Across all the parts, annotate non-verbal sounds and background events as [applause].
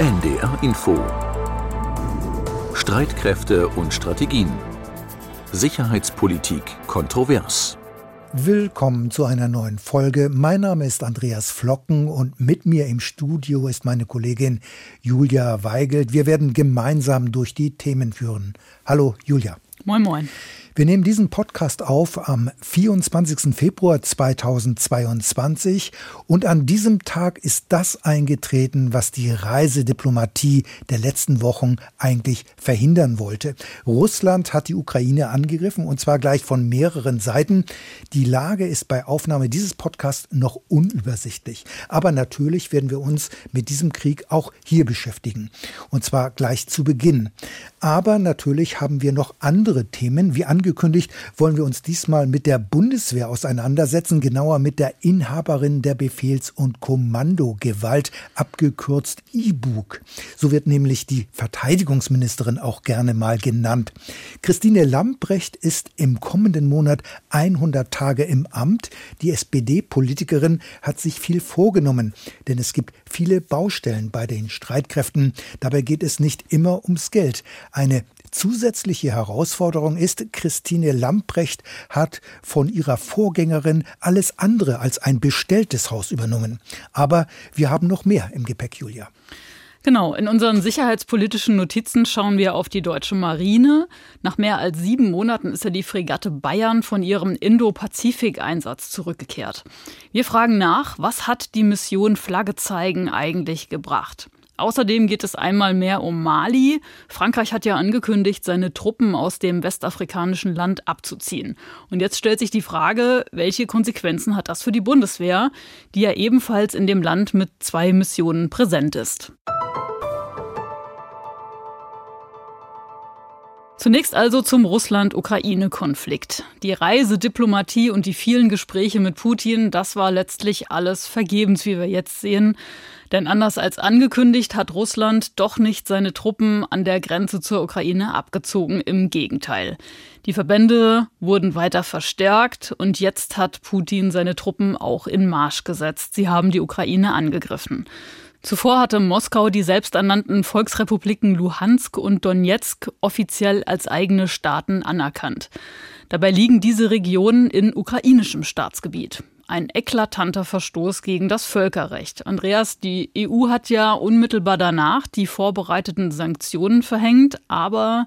NDR Info Streitkräfte und Strategien Sicherheitspolitik kontrovers Willkommen zu einer neuen Folge. Mein Name ist Andreas Flocken und mit mir im Studio ist meine Kollegin Julia Weigelt. Wir werden gemeinsam durch die Themen führen. Hallo Julia. Moin, moin. Wir nehmen diesen Podcast auf am 24. Februar 2022 und an diesem Tag ist das eingetreten, was die Reisediplomatie der letzten Wochen eigentlich verhindern wollte. Russland hat die Ukraine angegriffen und zwar gleich von mehreren Seiten. Die Lage ist bei Aufnahme dieses Podcasts noch unübersichtlich. Aber natürlich werden wir uns mit diesem Krieg auch hier beschäftigen. Und zwar gleich zu Beginn. Aber natürlich haben wir noch andere Themen, wie angekündigt, wollen wir uns diesmal mit der Bundeswehr auseinandersetzen, genauer mit der Inhaberin der Befehls- und Kommandogewalt, abgekürzt IBUG. So wird nämlich die Verteidigungsministerin auch gerne mal genannt. Christine Lambrecht ist im kommenden Monat 100 Tage im Amt. Die SPD-Politikerin hat sich viel vorgenommen, denn es gibt viele Baustellen bei den Streitkräften. Dabei geht es nicht immer ums Geld. Eine Zusätzliche Herausforderung ist, Christine Lamprecht hat von ihrer Vorgängerin alles andere als ein bestelltes Haus übernommen. Aber wir haben noch mehr im Gepäck, Julia. Genau, in unseren sicherheitspolitischen Notizen schauen wir auf die deutsche Marine. Nach mehr als sieben Monaten ist ja die Fregatte Bayern von ihrem Indo-Pazifik-Einsatz zurückgekehrt. Wir fragen nach, was hat die Mission Flagge zeigen eigentlich gebracht? Außerdem geht es einmal mehr um Mali. Frankreich hat ja angekündigt, seine Truppen aus dem westafrikanischen Land abzuziehen. Und jetzt stellt sich die Frage, welche Konsequenzen hat das für die Bundeswehr, die ja ebenfalls in dem Land mit zwei Missionen präsent ist. Zunächst also zum Russland-Ukraine-Konflikt. Die Reisediplomatie und die vielen Gespräche mit Putin, das war letztlich alles vergebens, wie wir jetzt sehen. Denn anders als angekündigt hat Russland doch nicht seine Truppen an der Grenze zur Ukraine abgezogen. Im Gegenteil. Die Verbände wurden weiter verstärkt und jetzt hat Putin seine Truppen auch in Marsch gesetzt. Sie haben die Ukraine angegriffen. Zuvor hatte Moskau die selbsternannten Volksrepubliken Luhansk und Donetsk offiziell als eigene Staaten anerkannt. Dabei liegen diese Regionen in ukrainischem Staatsgebiet. Ein eklatanter Verstoß gegen das Völkerrecht. Andreas, die EU hat ja unmittelbar danach die vorbereiteten Sanktionen verhängt, aber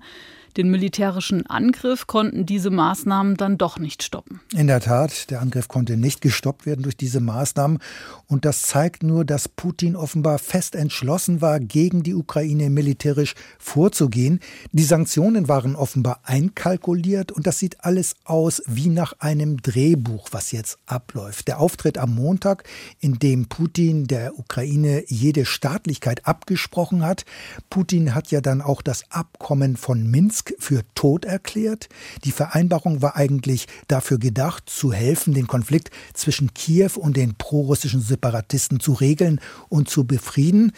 den militärischen Angriff konnten diese Maßnahmen dann doch nicht stoppen. In der Tat, der Angriff konnte nicht gestoppt werden durch diese Maßnahmen. Und das zeigt nur, dass Putin offenbar fest entschlossen war, gegen die Ukraine militärisch vorzugehen. Die Sanktionen waren offenbar einkalkuliert und das sieht alles aus wie nach einem Drehbuch, was jetzt abläuft. Der Auftritt am Montag, in dem Putin der Ukraine jede Staatlichkeit abgesprochen hat. Putin hat ja dann auch das Abkommen von Minsk Minsk für tot erklärt. Die Vereinbarung war eigentlich dafür gedacht, zu helfen, den Konflikt zwischen Kiew und den prorussischen Separatisten zu regeln und zu befrieden.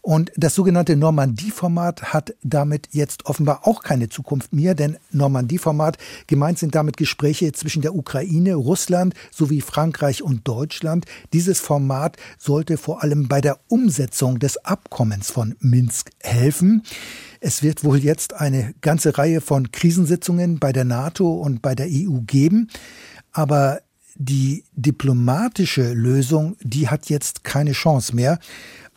Und das sogenannte Normandie-Format hat damit jetzt offenbar auch keine Zukunft mehr, denn Normandie-Format gemeint sind damit Gespräche zwischen der Ukraine, Russland sowie Frankreich und Deutschland. Dieses Format sollte vor allem bei der Umsetzung des Abkommens von Minsk helfen. Es wird wohl jetzt eine ganze Reihe von Krisensitzungen bei der NATO und bei der EU geben. Aber die diplomatische Lösung, die hat jetzt keine Chance mehr.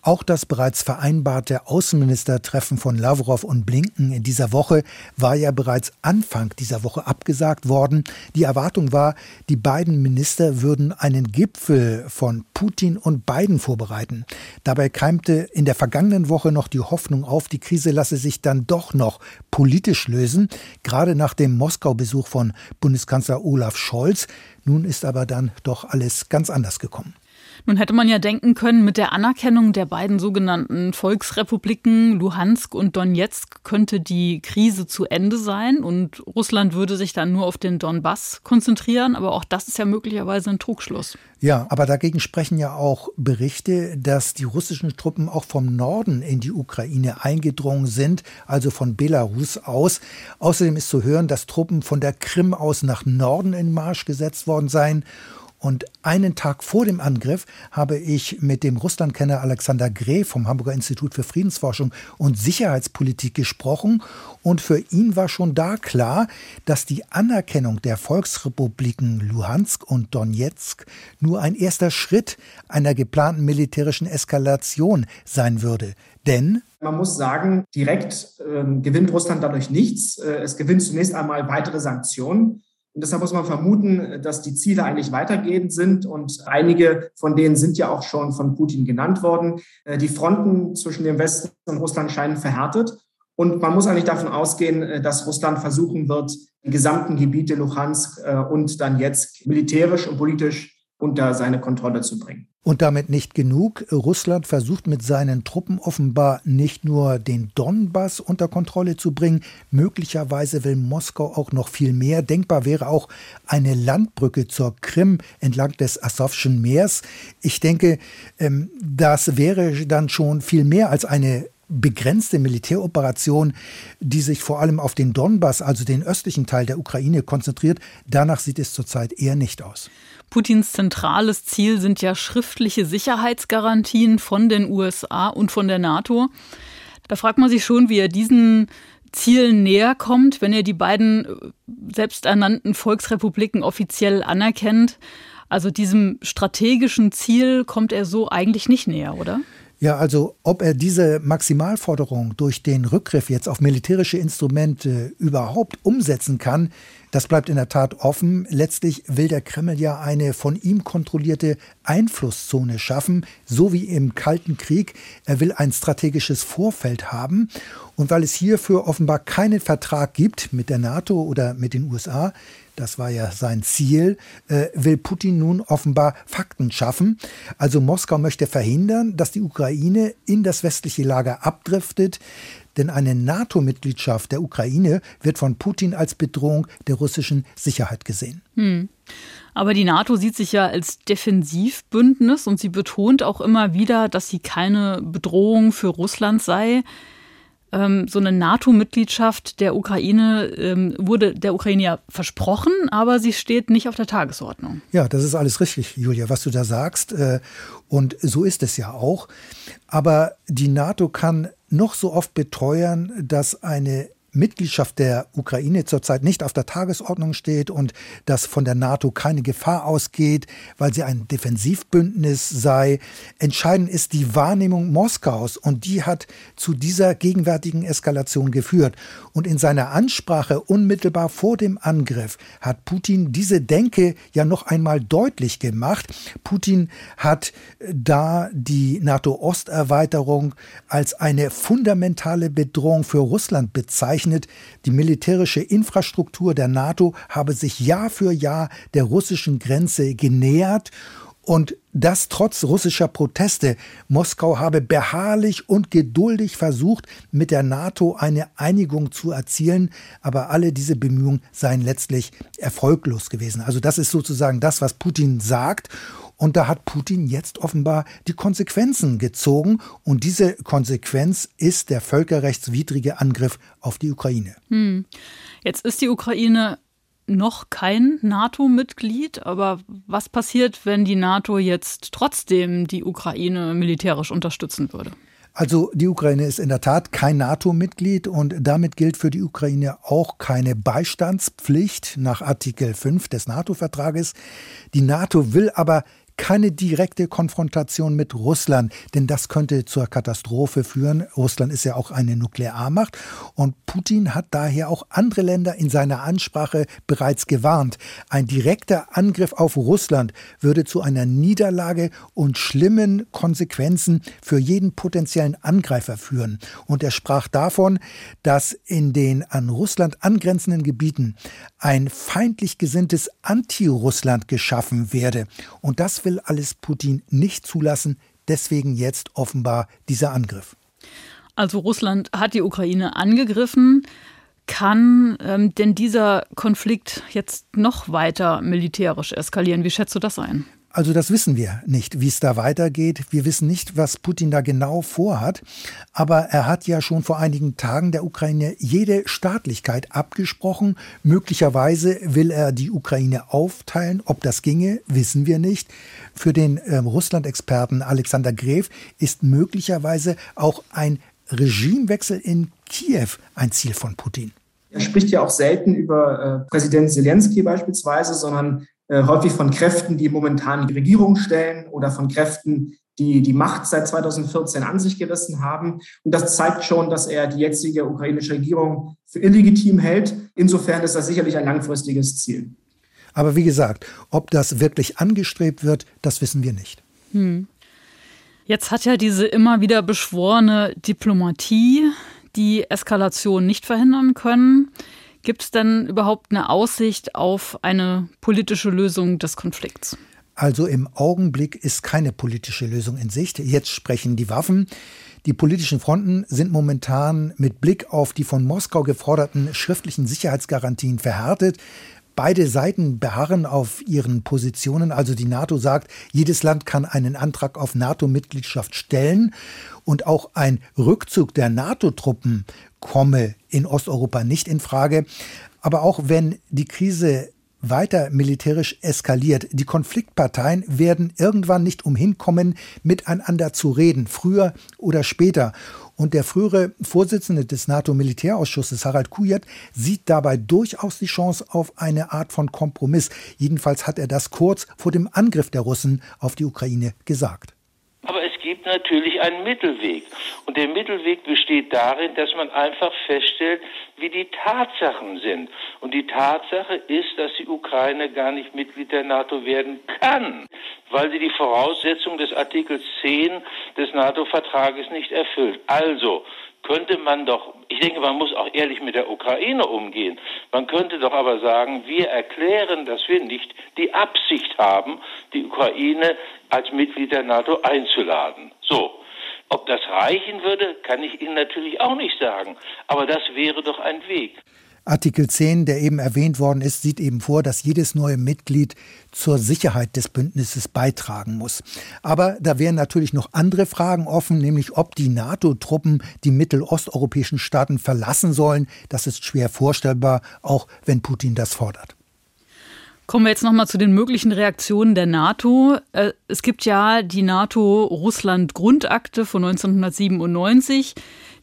Auch das bereits vereinbarte Außenministertreffen von Lavrov und Blinken in dieser Woche war ja bereits Anfang dieser Woche abgesagt worden. Die Erwartung war, die beiden Minister würden einen Gipfel von Putin und Biden vorbereiten. Dabei keimte in der vergangenen Woche noch die Hoffnung auf, die Krise lasse sich dann doch noch politisch lösen, gerade nach dem Moskau-Besuch von Bundeskanzler Olaf Scholz. Nun ist aber dann doch alles ganz anders gekommen. Nun hätte man ja denken können, mit der Anerkennung der beiden sogenannten Volksrepubliken Luhansk und Donetsk könnte die Krise zu Ende sein und Russland würde sich dann nur auf den Donbass konzentrieren. Aber auch das ist ja möglicherweise ein Trugschluss. Ja, aber dagegen sprechen ja auch Berichte, dass die russischen Truppen auch vom Norden in die Ukraine eingedrungen sind, also von Belarus aus. Außerdem ist zu hören, dass Truppen von der Krim aus nach Norden in Marsch gesetzt worden seien Und einen Tag vor dem Angriff habe ich mit dem Russlandkenner Alexander Greh vom Hamburger Institut für Friedensforschung und Sicherheitspolitik gesprochen. Und für ihn war schon da klar, dass die Anerkennung der Volksrepubliken Luhansk und Donetsk nur ein erster Schritt einer geplanten militärischen Eskalation sein würde. Denn man muss sagen, direkt äh, gewinnt Russland dadurch nichts. Äh, es gewinnt zunächst einmal weitere Sanktionen. Und deshalb muss man vermuten, dass die Ziele eigentlich weitergehend sind. Und einige von denen sind ja auch schon von Putin genannt worden. Äh, die Fronten zwischen dem Westen und Russland scheinen verhärtet. Und man muss eigentlich davon ausgehen, äh, dass Russland versuchen wird, die gesamten Gebiete Luhansk äh, und dann jetzt militärisch und politisch unter seine Kontrolle zu bringen. Und damit nicht genug. Russland versucht mit seinen Truppen offenbar nicht nur den Donbass unter Kontrolle zu bringen, möglicherweise will Moskau auch noch viel mehr. Denkbar wäre auch eine Landbrücke zur Krim entlang des Asowschen Meers. Ich denke, ähm, das wäre dann schon viel mehr als eine begrenzte Militäroperation, die sich vor allem auf den Donbass, also den östlichen Teil der Ukraine, konzentriert. Danach sieht es zurzeit eher nicht aus. Putins zentrales Ziel sind ja schriftliche Sicherheitsgarantien von den USA und von der NATO. Da fragt man sich schon, wie er diesen Zielen näher kommt, wenn er die beiden äh, selbsternannten Volksrepubliken offiziell anerkennt. Also diesem strategischen Ziel kommt er so eigentlich nicht näher, oder? Ja, also ob er diese Maximalforderung durch den Rückgriff jetzt auf militärische Instrumente überhaupt umsetzen kann, das bleibt in der Tat offen. Letztlich will der Kreml ja eine von ihm kontrollierte Einflusszone schaffen, so wie im Kalten Krieg. Er will ein strategisches Vorfeld haben. Und weil es hierfür offenbar keinen Vertrag gibt mit der NATO oder mit den USA, das war ja sein Ziel, äh, will Putin nun offenbar Fakten schaffen. Also Moskau möchte verhindern, dass die Ukraine in das westliche Lager abdriftet. Denn eine NATO-Mitgliedschaft der Ukraine wird von Putin als Bedrohung der russischen Sicherheit gesehen. Hm. Aber die NATO sieht sich ja als Defensivbündnis und sie betont auch immer wieder, dass sie keine Bedrohung für Russland sei ähm, so eine NATO-Mitgliedschaft der Ukraine ähm, wurde der Ukraine ja versprochen, aber sie steht nicht auf der Tagesordnung. Ja, das ist alles richtig, Julia, was du da sagst. Äh, und so ist es ja auch. Aber die NATO kann noch so oft beteuern, dass eine Mitgliedschaft der Ukraine zurzeit nicht auf der Tagesordnung steht und dass von der NATO keine Gefahr ausgeht, weil sie ein Defensivbündnis sei. Entscheidend ist die Wahrnehmung Moskaus und die hat zu dieser gegenwärtigen Eskalation geführt. Und in seiner Ansprache unmittelbar vor dem Angriff hat Putin diese Denke ja noch einmal deutlich gemacht. Putin hat da die NATO-Osterweiterung als eine fundamentale Bedrohung für Russland bezeichnet bezeichnet, die militärische Infrastruktur der NATO habe sich Jahr für Jahr der russischen Grenze genähert und das trotz russischer Proteste. Moskau habe beharrlich und geduldig versucht, mit der NATO eine Einigung zu erzielen, aber alle diese Bemühungen seien letztlich erfolglos gewesen. Also das ist sozusagen das, was Putin sagt. Und da hat Putin jetzt offenbar die Konsequenzen gezogen. Und diese Konsequenz ist der völkerrechtswidrige Angriff auf die Ukraine. Hm. Jetzt ist die Ukraine noch kein NATO-Mitglied, aber was passiert, wenn die NATO jetzt trotzdem die Ukraine militärisch unterstützen würde? Also die Ukraine ist in der Tat kein NATO-Mitglied und damit gilt für die Ukraine auch keine Beistandspflicht nach Artikel 5 des NATO-Vertrages. Die NATO will aber keine direkte Konfrontation mit Russland, denn das könnte zur Katastrophe führen. Russland ist ja auch eine Nuklearmacht und Putin hat daher auch andere Länder in seiner Ansprache bereits gewarnt. Ein direkter Angriff auf Russland würde zu einer Niederlage und schlimmen Konsequenzen für jeden potenziellen Angreifer führen. Und er sprach davon, dass in den an Russland angrenzenden Gebieten ein feindlich gesinntes Anti-Russland geschaffen werde. Und das will will alles Putin nicht zulassen. Deswegen jetzt offenbar dieser Angriff. Also Russland hat die Ukraine angegriffen. Kann ähm, denn dieser Konflikt jetzt noch weiter militärisch eskalieren? Wie schätzt du das ein? Also das wissen wir nicht, wie es da weitergeht. Wir wissen nicht, was Putin da genau vorhat. Aber er hat ja schon vor einigen Tagen der Ukraine jede Staatlichkeit abgesprochen. Möglicherweise will er die Ukraine aufteilen. Ob das ginge, wissen wir nicht. Für den äh, Russland-Experten Alexander Gref ist möglicherweise auch ein Regimewechsel in Kiew ein Ziel von Putin. Er spricht ja auch selten über äh, Präsident Zelensky beispielsweise, sondern häufig von Kräften, die momentan die Regierung stellen oder von Kräften, die die Macht seit 2014 an sich gerissen haben. Und das zeigt schon, dass er die jetzige ukrainische Regierung für illegitim hält. Insofern ist das sicherlich ein langfristiges Ziel. Aber wie gesagt, ob das wirklich angestrebt wird, das wissen wir nicht. Hm. Jetzt hat ja diese immer wieder beschworene Diplomatie die Eskalation nicht verhindern können. Gibt es denn überhaupt eine Aussicht auf eine politische Lösung des Konflikts? Also im Augenblick ist keine politische Lösung in Sicht. Jetzt sprechen die Waffen. Die politischen Fronten sind momentan mit Blick auf die von Moskau geforderten schriftlichen Sicherheitsgarantien verhärtet. Beide Seiten beharren auf ihren Positionen. Also die NATO sagt, jedes Land kann einen Antrag auf NATO-Mitgliedschaft stellen und auch ein Rückzug der NATO-Truppen komme in Osteuropa nicht in Frage. Aber auch wenn die Krise weiter militärisch eskaliert. Die Konfliktparteien werden irgendwann nicht umhin kommen, miteinander zu reden, früher oder später. Und der frühere Vorsitzende des NATO-Militärausschusses, Harald Kujat, sieht dabei durchaus die Chance auf eine Art von Kompromiss. Jedenfalls hat er das kurz vor dem Angriff der Russen auf die Ukraine gesagt. Gibt natürlich einen Mittelweg. Und der Mittelweg besteht darin, dass man einfach feststellt, wie die Tatsachen sind. Und die Tatsache ist, dass die Ukraine gar nicht Mitglied der NATO werden kann, weil sie die Voraussetzung des Artikels 10 des NATO-Vertrages nicht erfüllt. Also, könnte man doch, ich denke, man muss auch ehrlich mit der Ukraine umgehen. Man könnte doch aber sagen, wir erklären, dass wir nicht die Absicht haben, die Ukraine als Mitglied der NATO einzuladen. So. Ob das reichen würde, kann ich Ihnen natürlich auch nicht sagen. Aber das wäre doch ein Weg. Artikel 10, der eben erwähnt worden ist, sieht eben vor, dass jedes neue Mitglied zur Sicherheit des Bündnisses beitragen muss. Aber da wären natürlich noch andere Fragen offen, nämlich ob die NATO-Truppen die mittelosteuropäischen Staaten verlassen sollen. Das ist schwer vorstellbar, auch wenn Putin das fordert. Kommen wir jetzt nochmal zu den möglichen Reaktionen der NATO. Äh, es gibt ja die NATO-Russland-Grundakte von 1997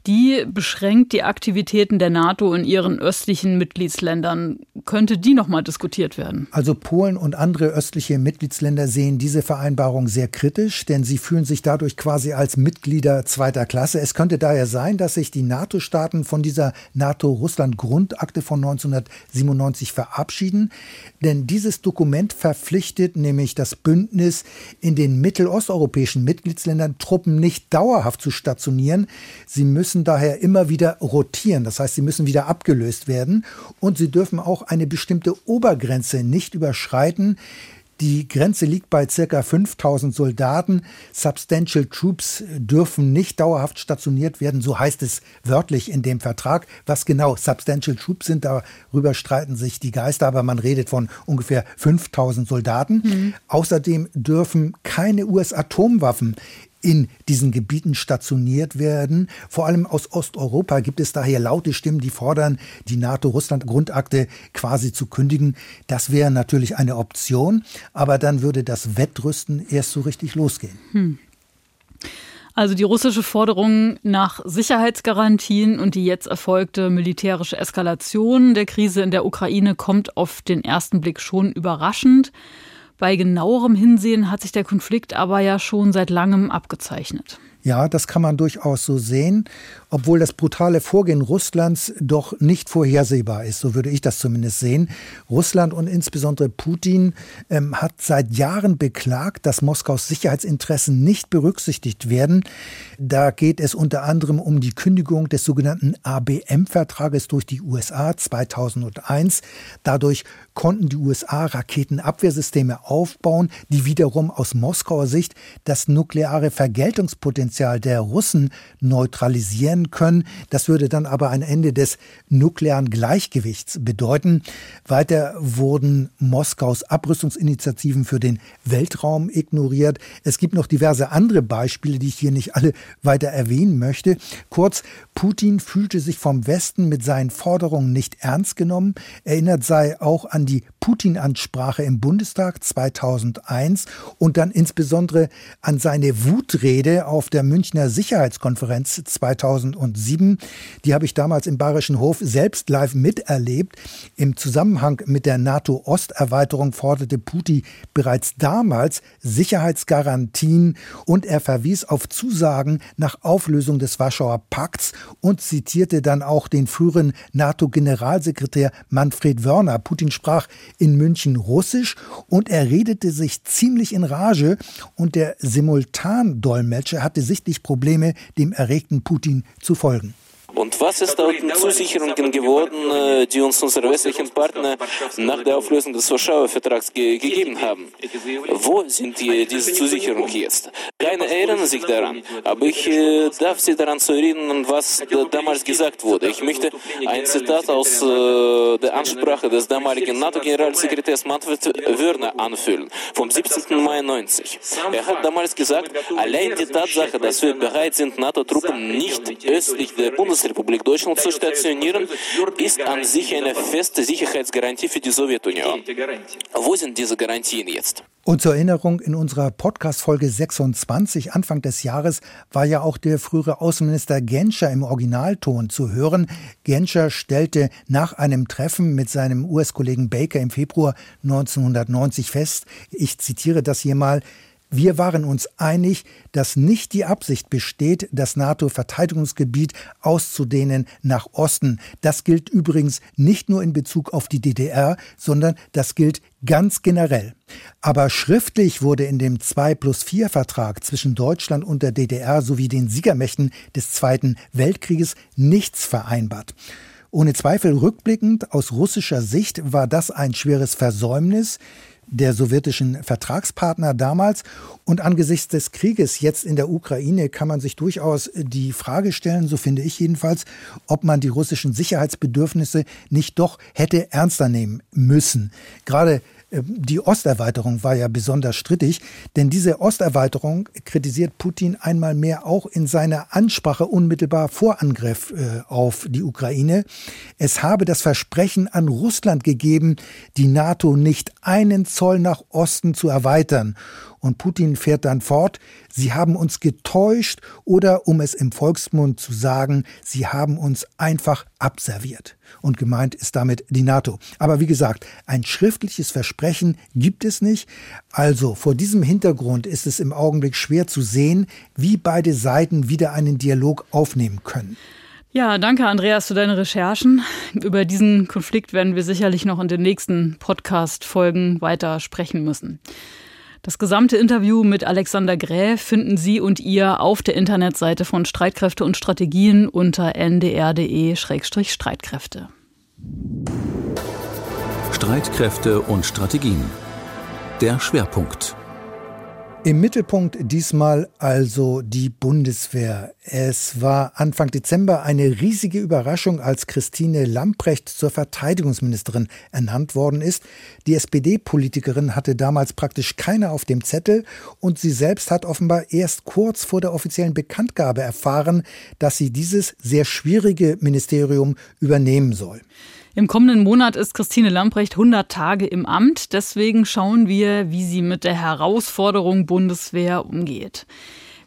die beschränkt die Aktivitäten der NATO in ihren östlichen Mitgliedsländern. Könnte die nochmal diskutiert werden? Also Polen und andere östliche Mitgliedsländer sehen diese Vereinbarung sehr kritisch, denn sie fühlen sich dadurch quasi als Mitglieder zweiter Klasse. Es könnte daher sein, dass sich die NATO-Staaten von dieser NATO-Russland-Grundakte von 1997 verabschieden, denn dieses Dokument verpflichtet nämlich das Bündnis in den mittelosteuropäischen Mitgliedsländern Truppen nicht dauerhaft zu stationieren. Sie müssen müssen daher immer wieder rotieren. Das heißt, sie müssen wieder abgelöst werden und sie dürfen auch eine bestimmte Obergrenze nicht überschreiten. Die Grenze liegt bei circa 5000 Soldaten. Substantial Troops dürfen nicht dauerhaft stationiert werden, so heißt es wörtlich in dem Vertrag. Was genau Substantial Troops sind, darüber streiten sich die Geister, aber man redet von ungefähr 5000 Soldaten. Mhm. Außerdem dürfen keine US-Atomwaffen in diesen Gebieten stationiert werden. Vor allem aus Osteuropa gibt es daher laute Stimmen, die fordern, die NATO-Russland-Grundakte quasi zu kündigen. Das wäre natürlich eine Option, aber dann würde das Wettrüsten erst so richtig losgehen. Hm. Also die russische Forderung nach Sicherheitsgarantien und die jetzt erfolgte militärische Eskalation der Krise in der Ukraine kommt auf den ersten Blick schon überraschend. Bei genauerem Hinsehen hat sich der Konflikt aber ja schon seit langem abgezeichnet. Ja, das kann man durchaus so sehen obwohl das brutale Vorgehen Russlands doch nicht vorhersehbar ist, so würde ich das zumindest sehen. Russland und insbesondere Putin ähm, hat seit Jahren beklagt, dass Moskaus Sicherheitsinteressen nicht berücksichtigt werden. Da geht es unter anderem um die Kündigung des sogenannten ABM-Vertrages durch die USA 2001. Dadurch konnten die USA Raketenabwehrsysteme aufbauen, die wiederum aus Moskauer Sicht das nukleare Vergeltungspotenzial der Russen neutralisieren können. Das würde dann aber ein Ende des nuklearen Gleichgewichts bedeuten. Weiter wurden Moskaus Abrüstungsinitiativen für den Weltraum ignoriert. Es gibt noch diverse andere Beispiele, die ich hier nicht alle weiter erwähnen möchte. Kurz, Putin fühlte sich vom Westen mit seinen Forderungen nicht ernst genommen. Erinnert sei auch an die Putin-Ansprache im Bundestag 2001 und dann insbesondere an seine Wutrede auf der Münchner Sicherheitskonferenz 2007. Die habe ich damals im Bayerischen Hof selbst live miterlebt. Im Zusammenhang mit der NATO-Osterweiterung forderte Putin bereits damals Sicherheitsgarantien und er verwies auf Zusagen nach Auflösung des Warschauer Pakts und zitierte dann auch den früheren NATO-Generalsekretär Manfred Wörner. Putin sprach in München Russisch und er redete sich ziemlich in Rage und der Simultandolmetscher hatte sichtlich Probleme, dem erregten Putin zu folgen. Und was ist aus den Zusicherungen geworden, äh, die uns unsere westlichen Partner nach der Auflösung des Warschauer Vertrags ge gegeben haben? Wo sind die, diese Zusicherungen jetzt? Keine erinnern sich daran, aber ich äh, darf Sie daran zu erinnern, was damals gesagt wurde. Ich möchte ein Zitat aus äh, der Ansprache des damaligen NATO-Generalsekretärs Manfred Wörner anführen, vom 17. Mai 90. Er hat damals gesagt, allein die Tatsache, dass wir bereit sind, NATO-Truppen nicht östlich der Bundesrepublik Bundesrepublik Deutschland zu stationieren, ist an sich eine feste Sicherheitsgarantie für die Sowjetunion. Wo sind diese Garantien jetzt? Und zur Erinnerung, in unserer Podcast-Folge 26 Anfang des Jahres war ja auch der frühere Außenminister Genscher im Originalton zu hören. Genscher stellte nach einem Treffen mit seinem US-Kollegen Baker im Februar 1990 fest, ich zitiere das hier mal, wir waren uns einig, dass nicht die Absicht besteht, das NATO-Verteidigungsgebiet auszudehnen nach Osten. Das gilt übrigens nicht nur in Bezug auf die DDR, sondern das gilt ganz generell. Aber schriftlich wurde in dem 2 plus 4 Vertrag zwischen Deutschland und der DDR sowie den Siegermächten des Zweiten Weltkrieges nichts vereinbart. Ohne Zweifel rückblickend aus russischer Sicht war das ein schweres Versäumnis der sowjetischen Vertragspartner damals. Und angesichts des Krieges jetzt in der Ukraine kann man sich durchaus die Frage stellen, so finde ich jedenfalls, ob man die russischen Sicherheitsbedürfnisse nicht doch hätte ernster nehmen müssen. Gerade die Osterweiterung war ja besonders strittig, denn diese Osterweiterung kritisiert Putin einmal mehr auch in seiner Ansprache unmittelbar vor Angriff äh, auf die Ukraine. Es habe das Versprechen an Russland gegeben, die NATO nicht einen Zoll nach Osten zu erweitern. Und Putin fährt dann fort, sie haben uns getäuscht oder, um es im Volksmund zu sagen, sie haben uns einfach abserviert. Und gemeint ist damit die NATO. Aber wie gesagt, ein schriftliches Versprechen gibt es nicht. Also vor diesem Hintergrund ist es im Augenblick schwer zu sehen, wie beide Seiten wieder einen Dialog aufnehmen können. Ja, danke Andreas für deine Recherchen. Über diesen Konflikt werden wir sicherlich noch in den nächsten Podcast-Folgen weiter sprechen müssen. Das gesamte Interview mit Alexander Gräf finden Sie und ihr auf der Internetseite von Streitkräfte und Strategien unter ndr.de-streitkräfte. Streitkräfte und Strategien. Der Schwerpunkt. Im Mittelpunkt diesmal also die Bundeswehr. Es war Anfang Dezember eine riesige Überraschung, als Christine Lamprecht zur Verteidigungsministerin ernannt worden ist. Die SPD-Politikerin hatte damals praktisch keine auf dem Zettel und sie selbst hat offenbar erst kurz vor der offiziellen Bekanntgabe erfahren, dass sie dieses sehr schwierige Ministerium übernehmen soll. Im kommenden Monat ist Christine Lamprecht 100 Tage im Amt. Deswegen schauen wir, wie sie mit der Herausforderung Bundeswehr umgeht.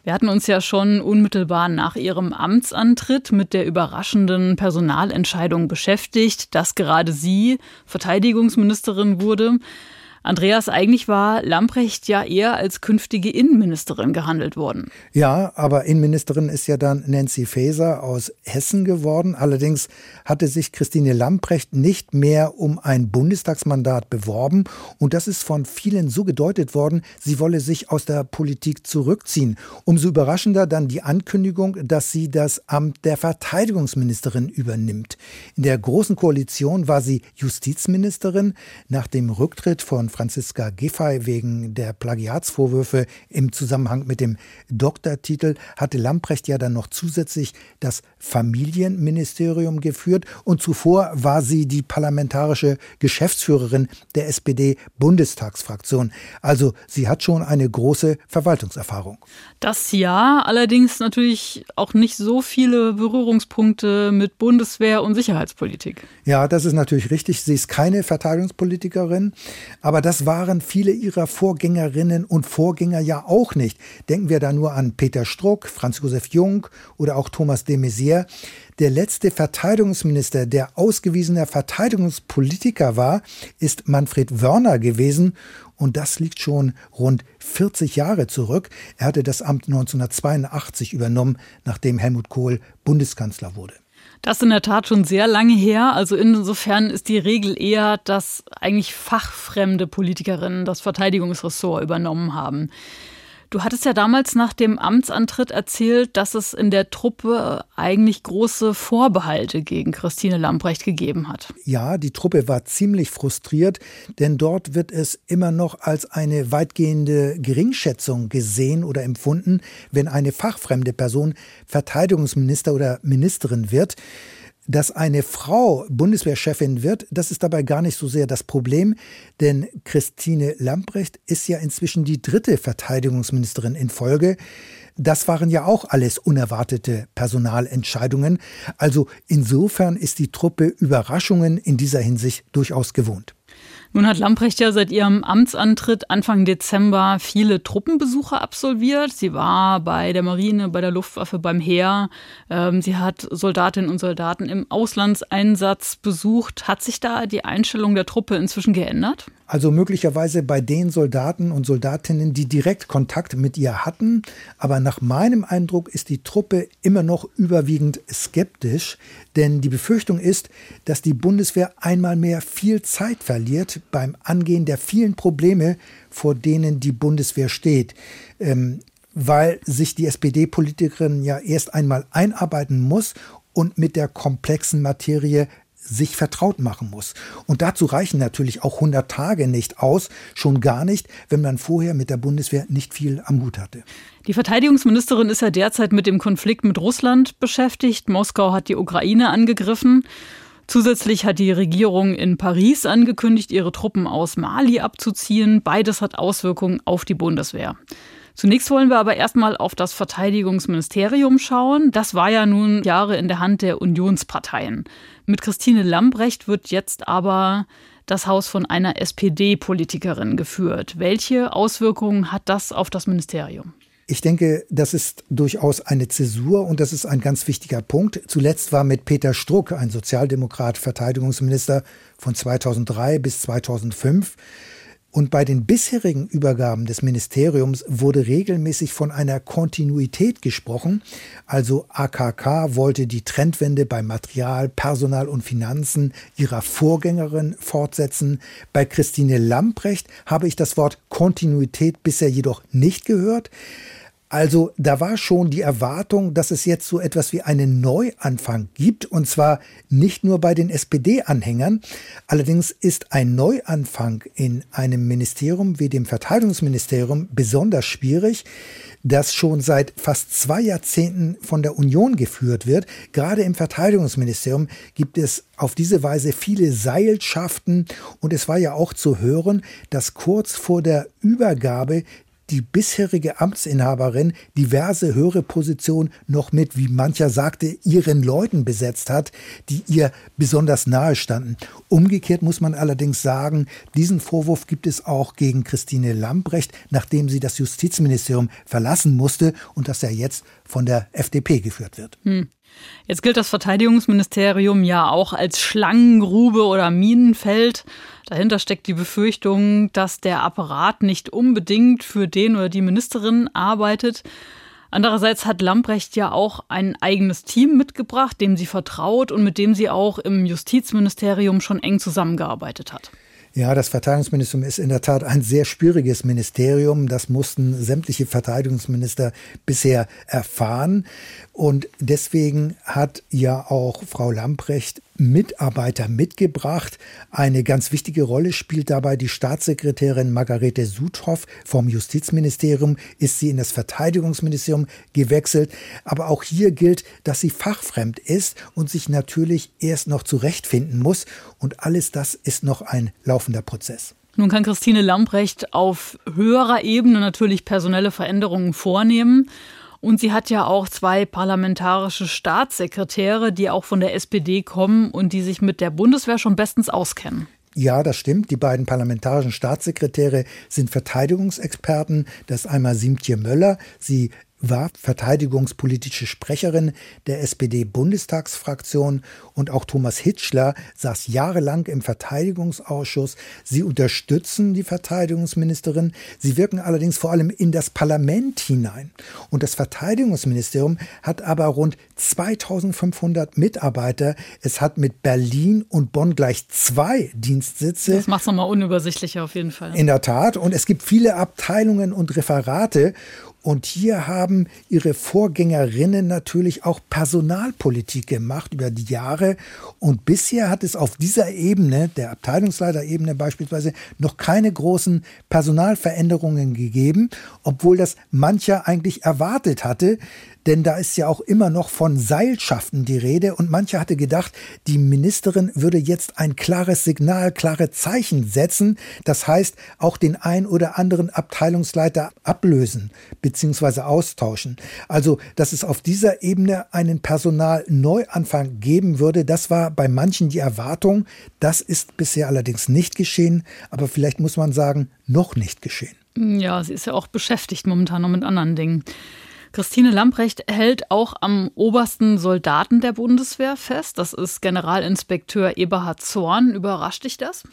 Wir hatten uns ja schon unmittelbar nach ihrem Amtsantritt mit der überraschenden Personalentscheidung beschäftigt, dass gerade sie Verteidigungsministerin wurde. Andreas, eigentlich war Lamprecht ja eher als künftige Innenministerin gehandelt worden. Ja, aber Innenministerin ist ja dann Nancy Faeser aus Hessen geworden. Allerdings hatte sich Christine Lamprecht nicht mehr um ein Bundestagsmandat beworben. Und das ist von vielen so gedeutet worden, sie wolle sich aus der Politik zurückziehen. Umso überraschender dann die Ankündigung, dass sie das Amt der Verteidigungsministerin übernimmt. In der Großen Koalition war sie Justizministerin. Nach dem Rücktritt von Franziska Giffey wegen der Plagiatsvorwürfe im Zusammenhang mit dem Doktortitel hatte Lamprecht ja dann noch zusätzlich das Familienministerium geführt und zuvor war sie die parlamentarische Geschäftsführerin der SPD-Bundestagsfraktion. Also sie hat schon eine große Verwaltungserfahrung. Das ja, allerdings natürlich auch nicht so viele Berührungspunkte mit Bundeswehr und Sicherheitspolitik. Ja, das ist natürlich richtig. Sie ist keine Verteidigungspolitikerin, aber das waren viele ihrer Vorgängerinnen und Vorgänger ja auch nicht. Denken wir da nur an Peter Struck, Franz Josef Jung oder auch Thomas de Maizière. Der letzte Verteidigungsminister, der ausgewiesener Verteidigungspolitiker war, ist Manfred Wörner gewesen und das liegt schon rund 40 Jahre zurück. Er hatte das Amt 1982 übernommen, nachdem Helmut Kohl Bundeskanzler wurde. Das ist in der Tat schon sehr lange her. Also insofern ist die Regel eher, dass eigentlich fachfremde Politikerinnen das Verteidigungsressort übernommen haben. Du hattest ja damals nach dem Amtsantritt erzählt, dass es in der Truppe eigentlich große Vorbehalte gegen Christine Lamprecht gegeben hat. Ja, die Truppe war ziemlich frustriert, denn dort wird es immer noch als eine weitgehende Geringschätzung gesehen oder empfunden, wenn eine fachfremde Person Verteidigungsminister oder Ministerin wird. Dass eine Frau Bundeswehrchefin wird, das ist dabei gar nicht so sehr das Problem, denn Christine Lamprecht ist ja inzwischen die dritte Verteidigungsministerin in Folge. Das waren ja auch alles unerwartete Personalentscheidungen. Also insofern ist die Truppe Überraschungen in dieser Hinsicht durchaus gewohnt. Nun hat Lamprecht ja seit ihrem Amtsantritt Anfang Dezember viele Truppenbesuche absolviert. Sie war bei der Marine, bei der Luftwaffe, beim Heer. Ähm, sie hat Soldatinnen und Soldaten im Auslandseinsatz besucht. Hat sich da die Einstellung der Truppe inzwischen geändert? Also möglicherweise bei den Soldaten und Soldatinnen, die direkt Kontakt mit ihr hatten. Aber nach meinem Eindruck ist die Truppe immer noch überwiegend skeptisch. Denn die Befürchtung ist, dass die Bundeswehr einmal mehr viel Zeit verliert beim Angehen der vielen Probleme, vor denen die Bundeswehr steht. Ähm, weil sich die SPD-Politikerin ja erst einmal einarbeiten muss und mit der komplexen Materie sich vertraut machen muss. Und dazu reichen natürlich auch 100 Tage nicht aus, schon gar nicht, wenn man vorher mit der Bundeswehr nicht viel am Hut hatte. Die Verteidigungsministerin ist ja derzeit mit dem Konflikt mit Russland beschäftigt. Moskau hat die Ukraine angegriffen. Zusätzlich hat die Regierung in Paris angekündigt, ihre Truppen aus Mali abzuziehen. Beides hat Auswirkungen auf die Bundeswehr. Zunächst wollen wir aber erstmal auf das Verteidigungsministerium schauen. Das war ja nun Jahre in der Hand der Unionsparteien. Mit Christine Lambrecht wird jetzt aber das Haus von einer SPD-Politikerin geführt. Welche Auswirkungen hat das auf das Ministerium? Ich denke, das ist durchaus eine Zäsur und das ist ein ganz wichtiger Punkt. Zuletzt war mit Peter Struck, ein Sozialdemokrat, Verteidigungsminister von 2003 bis 2005. Und bei den bisherigen Übergaben des Ministeriums wurde regelmäßig von einer Kontinuität gesprochen. Also AKK wollte die Trendwende bei Material, Personal und Finanzen ihrer Vorgängerin fortsetzen. Bei Christine Lamprecht habe ich das Wort Kontinuität bisher jedoch nicht gehört. Also da war schon die Erwartung, dass es jetzt so etwas wie einen Neuanfang gibt, und zwar nicht nur bei den SPD-Anhängern. Allerdings ist ein Neuanfang in einem Ministerium wie dem Verteidigungsministerium besonders schwierig, das schon seit fast zwei Jahrzehnten von der Union geführt wird. Gerade im Verteidigungsministerium gibt es auf diese Weise viele Seilschaften und es war ja auch zu hören, dass kurz vor der Übergabe die bisherige Amtsinhaberin diverse höhere Positionen noch mit, wie mancher sagte, ihren Leuten besetzt hat, die ihr besonders nahe standen. Umgekehrt muss man allerdings sagen, diesen Vorwurf gibt es auch gegen Christine Lambrecht, nachdem sie das Justizministerium verlassen musste und das ja jetzt von der FDP geführt wird. Hm. Jetzt gilt das Verteidigungsministerium ja auch als Schlangengrube oder Minenfeld. Dahinter steckt die Befürchtung, dass der Apparat nicht unbedingt für den oder die Ministerin arbeitet. Andererseits hat Lamprecht ja auch ein eigenes Team mitgebracht, dem sie vertraut und mit dem sie auch im Justizministerium schon eng zusammengearbeitet hat. Ja, das Verteidigungsministerium ist in der Tat ein sehr schwieriges Ministerium. Das mussten sämtliche Verteidigungsminister bisher erfahren. Und deswegen hat ja auch Frau Lamprecht Mitarbeiter mitgebracht. Eine ganz wichtige Rolle spielt dabei die Staatssekretärin Margarete Sudhoff vom Justizministerium. Ist sie in das Verteidigungsministerium gewechselt. Aber auch hier gilt, dass sie fachfremd ist und sich natürlich erst noch zurechtfinden muss. Und alles das ist noch ein laufender Prozess. Nun kann Christine Lamprecht auf höherer Ebene natürlich personelle Veränderungen vornehmen. Und sie hat ja auch zwei parlamentarische Staatssekretäre, die auch von der SPD kommen und die sich mit der Bundeswehr schon bestens auskennen. Ja, das stimmt. Die beiden parlamentarischen Staatssekretäre sind Verteidigungsexperten. Das ist einmal Siemtje Möller. Sie war verteidigungspolitische Sprecherin der SPD-Bundestagsfraktion und auch Thomas Hitschler saß jahrelang im Verteidigungsausschuss. Sie unterstützen die Verteidigungsministerin. Sie wirken allerdings vor allem in das Parlament hinein. Und das Verteidigungsministerium hat aber rund 2500 Mitarbeiter. Es hat mit Berlin und Bonn gleich zwei Dienstsitze. Das macht es nochmal unübersichtlicher auf jeden Fall. In der Tat. Und es gibt viele Abteilungen und Referate. Und hier haben ihre Vorgängerinnen natürlich auch Personalpolitik gemacht über die Jahre. Und bisher hat es auf dieser Ebene, der Abteilungsleiterebene beispielsweise, noch keine großen Personalveränderungen gegeben, obwohl das mancher eigentlich erwartet hatte. Denn da ist ja auch immer noch von Seilschaften die Rede und mancher hatte gedacht, die Ministerin würde jetzt ein klares Signal, klare Zeichen setzen. Das heißt, auch den ein oder anderen Abteilungsleiter ablösen bzw. austauschen. Also, dass es auf dieser Ebene einen Personalneuanfang geben würde, das war bei manchen die Erwartung. Das ist bisher allerdings nicht geschehen, aber vielleicht muss man sagen, noch nicht geschehen. Ja, sie ist ja auch beschäftigt momentan noch mit anderen Dingen. Christine Lamprecht hält auch am obersten Soldaten der Bundeswehr fest. Das ist Generalinspekteur Eberhard Zorn. Überrascht dich das?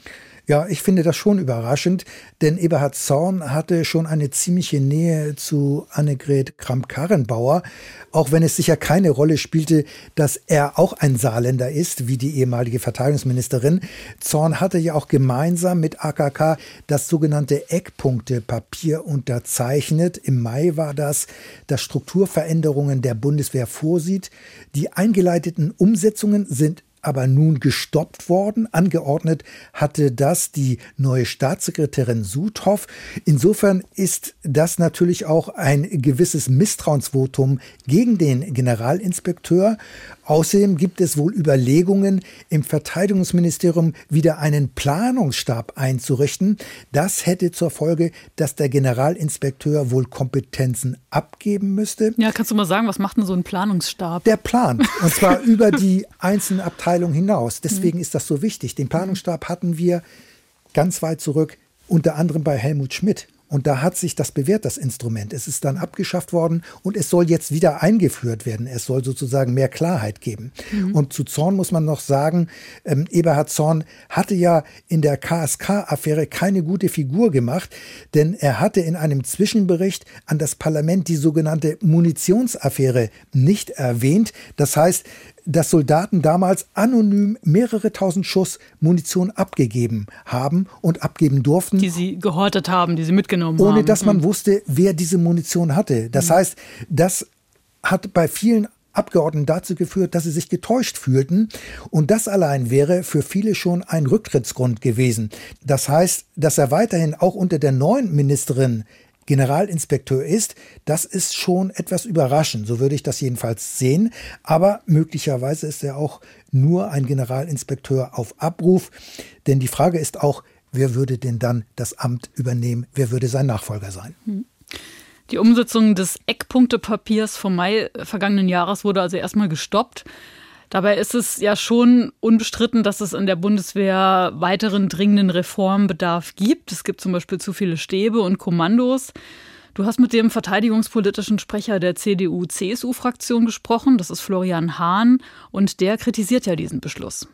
Ja, ich finde das schon überraschend, denn Eberhard Zorn hatte schon eine ziemliche Nähe zu Annegret Kramp-Karrenbauer, auch wenn es sicher keine Rolle spielte, dass er auch ein Saarländer ist, wie die ehemalige Verteidigungsministerin. Zorn hatte ja auch gemeinsam mit AKK das sogenannte Eckpunktepapier unterzeichnet. Im Mai war das, das Strukturveränderungen der Bundeswehr vorsieht. Die eingeleiteten Umsetzungen sind aber nun gestoppt worden. Angeordnet hatte das die neue Staatssekretärin Sudhoff. Insofern ist das natürlich auch ein gewisses Misstrauensvotum gegen den Generalinspekteur. Außerdem gibt es wohl Überlegungen, im Verteidigungsministerium wieder einen Planungsstab einzurichten. Das hätte zur Folge, dass der Generalinspekteur wohl Kompetenzen abgeben müsste. Ja, kannst du mal sagen, was macht denn so ein Planungsstab? Der Plan. Und zwar [laughs] über die einzelnen Abteilungen hinaus. Deswegen mhm. ist das so wichtig. Den Planungsstab hatten wir ganz weit zurück, unter anderem bei Helmut Schmidt. Und da hat sich das bewährt, das Instrument. Es ist dann abgeschafft worden und es soll jetzt wieder eingeführt werden. Es soll sozusagen mehr Klarheit geben. Mhm. Und zu Zorn muss man noch sagen, ähm, Eberhard Zorn hatte ja in der KSK-Affäre keine gute Figur gemacht, denn er hatte in einem Zwischenbericht an das Parlament die sogenannte Munitionsaffäre nicht erwähnt. Das heißt, dass Soldaten damals anonym mehrere tausend Schuss Munition abgegeben haben und abgeben durften. Die sie gehortet haben, die sie mitgenommen ohne haben. Ohne dass man mhm. wusste, wer diese Munition hatte. Das mhm. heißt, das hat bei vielen Abgeordneten dazu geführt, dass sie sich getäuscht fühlten. Und das allein wäre für viele schon ein Rücktrittsgrund gewesen. Das heißt, dass er weiterhin auch unter der neuen Ministerin Generalinspekteur ist, das ist schon etwas überraschend. So würde ich das jedenfalls sehen. Aber möglicherweise ist er auch nur ein Generalinspekteur auf Abruf. Denn die Frage ist auch, wer würde denn dann das Amt übernehmen? Wer würde sein Nachfolger sein? Hm. Die Umsetzung des Eckpunktepapiers vom Mai vergangenen Jahres wurde also erstmal gestoppt. Dabei ist es ja schon unbestritten, dass es in der Bundeswehr weiteren dringenden Reformbedarf gibt. Es gibt zum Beispiel zu viele Stäbe und Kommandos. Du hast mit dem verteidigungspolitischen Sprecher der CDU-CSU-Fraktion gesprochen, das ist Florian Hahn, und der kritisiert ja diesen Beschluss.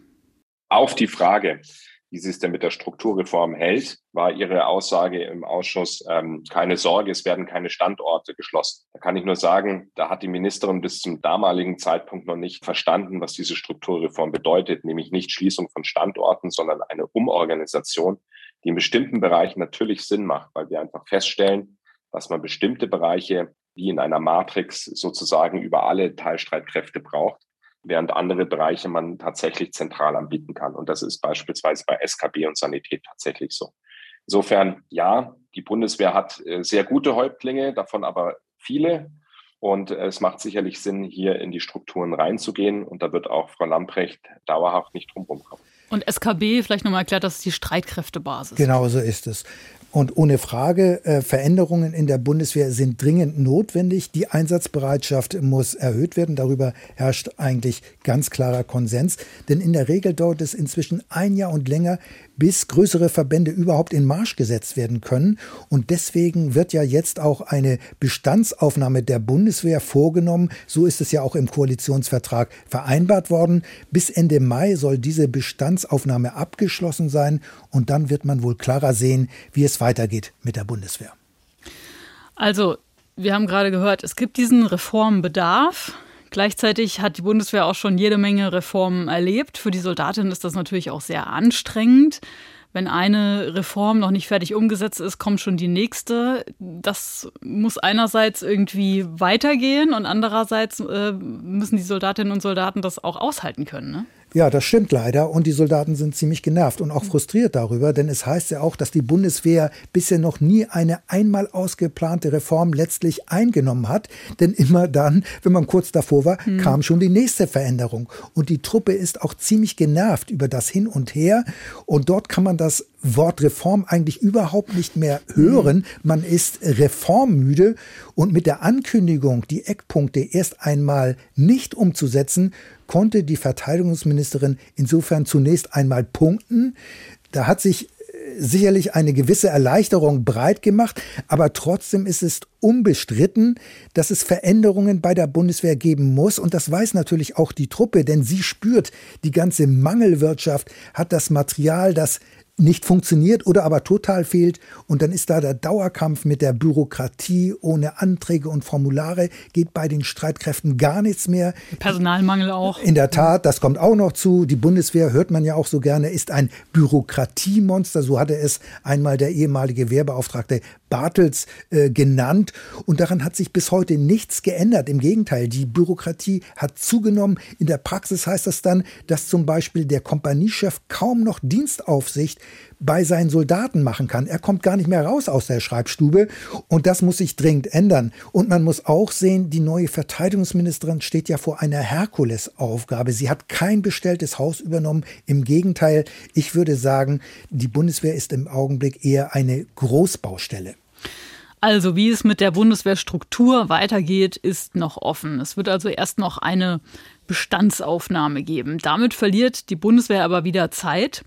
Auf die Frage, wie sie es denn mit der Strukturreform hält, war ihre Aussage im Ausschuss, ähm, keine Sorge, es werden keine Standorte geschlossen. Da kann ich nur sagen, da hat die Ministerin bis zum damaligen Zeitpunkt noch nicht verstanden, was diese Strukturreform bedeutet, nämlich nicht Schließung von Standorten, sondern eine Umorganisation, die in bestimmten Bereichen natürlich Sinn macht, weil wir einfach feststellen, dass man bestimmte Bereiche wie in einer Matrix sozusagen über alle Teilstreitkräfte braucht während andere Bereiche man tatsächlich zentral anbieten kann. Und das ist beispielsweise bei SKB und Sanität tatsächlich so. Insofern, ja, die Bundeswehr hat äh, sehr gute Häuptlinge, davon aber viele. Und äh, es macht sicherlich Sinn, hier in die Strukturen reinzugehen. Und da wird auch Frau Lamprecht dauerhaft nicht drum kommen. Und SKB, vielleicht nochmal erklärt, das ist die Streitkräftebasis. Genau so ist es. Und ohne Frage, äh, Veränderungen in der Bundeswehr sind dringend notwendig. Die Einsatzbereitschaft muss erhöht werden. Darüber herrscht eigentlich ganz klarer Konsens. Denn in der Regel dauert es inzwischen ein Jahr und länger, bis größere Verbände überhaupt in Marsch gesetzt werden können. Und deswegen wird ja jetzt auch eine Bestandsaufnahme der Bundeswehr vorgenommen. So ist es ja auch im Koalitionsvertrag vereinbart worden. Bis Ende Mai soll diese Bestandsaufnahme abgeschlossen sein. Und dann wird man wohl klarer sehen, wie es weitergeht mit der Bundeswehr. Also, wir haben gerade gehört, es gibt diesen Reformbedarf. Gleichzeitig hat die Bundeswehr auch schon jede Menge Reformen erlebt. Für die Soldatin ist das natürlich auch sehr anstrengend. Wenn eine Reform noch nicht fertig umgesetzt ist, kommt schon die nächste. Das muss einerseits irgendwie weitergehen und andererseits äh, müssen die Soldatinnen und Soldaten das auch aushalten können. Ne? Ja, das stimmt leider. Und die Soldaten sind ziemlich genervt und auch frustriert darüber, denn es heißt ja auch, dass die Bundeswehr bisher noch nie eine einmal ausgeplante Reform letztlich eingenommen hat. Denn immer dann, wenn man kurz davor war, mhm. kam schon die nächste Veränderung. Und die Truppe ist auch ziemlich genervt über das Hin und Her. Und dort kann man das Wort Reform eigentlich überhaupt nicht mehr hören. Man ist reformmüde und mit der Ankündigung, die Eckpunkte erst einmal nicht umzusetzen, konnte die Verteidigungsministerin insofern zunächst einmal punkten. Da hat sich äh, sicherlich eine gewisse Erleichterung breit gemacht, aber trotzdem ist es unbestritten, dass es Veränderungen bei der Bundeswehr geben muss. Und das weiß natürlich auch die Truppe, denn sie spürt, die ganze Mangelwirtschaft hat das Material, das nicht funktioniert oder aber total fehlt. Und dann ist da der Dauerkampf mit der Bürokratie ohne Anträge und Formulare, geht bei den Streitkräften gar nichts mehr. Personalmangel auch. In der Tat, das kommt auch noch zu. Die Bundeswehr, hört man ja auch so gerne, ist ein Bürokratiemonster. So hatte es einmal der ehemalige Wehrbeauftragte Bartels äh, genannt. Und daran hat sich bis heute nichts geändert. Im Gegenteil, die Bürokratie hat zugenommen. In der Praxis heißt das dann, dass zum Beispiel der Kompaniechef kaum noch Dienstaufsicht bei seinen Soldaten machen kann. Er kommt gar nicht mehr raus aus der Schreibstube und das muss sich dringend ändern. Und man muss auch sehen, die neue Verteidigungsministerin steht ja vor einer Herkulesaufgabe. Sie hat kein bestelltes Haus übernommen. Im Gegenteil, ich würde sagen, die Bundeswehr ist im Augenblick eher eine Großbaustelle. Also wie es mit der Bundeswehrstruktur weitergeht, ist noch offen. Es wird also erst noch eine Bestandsaufnahme geben. Damit verliert die Bundeswehr aber wieder Zeit.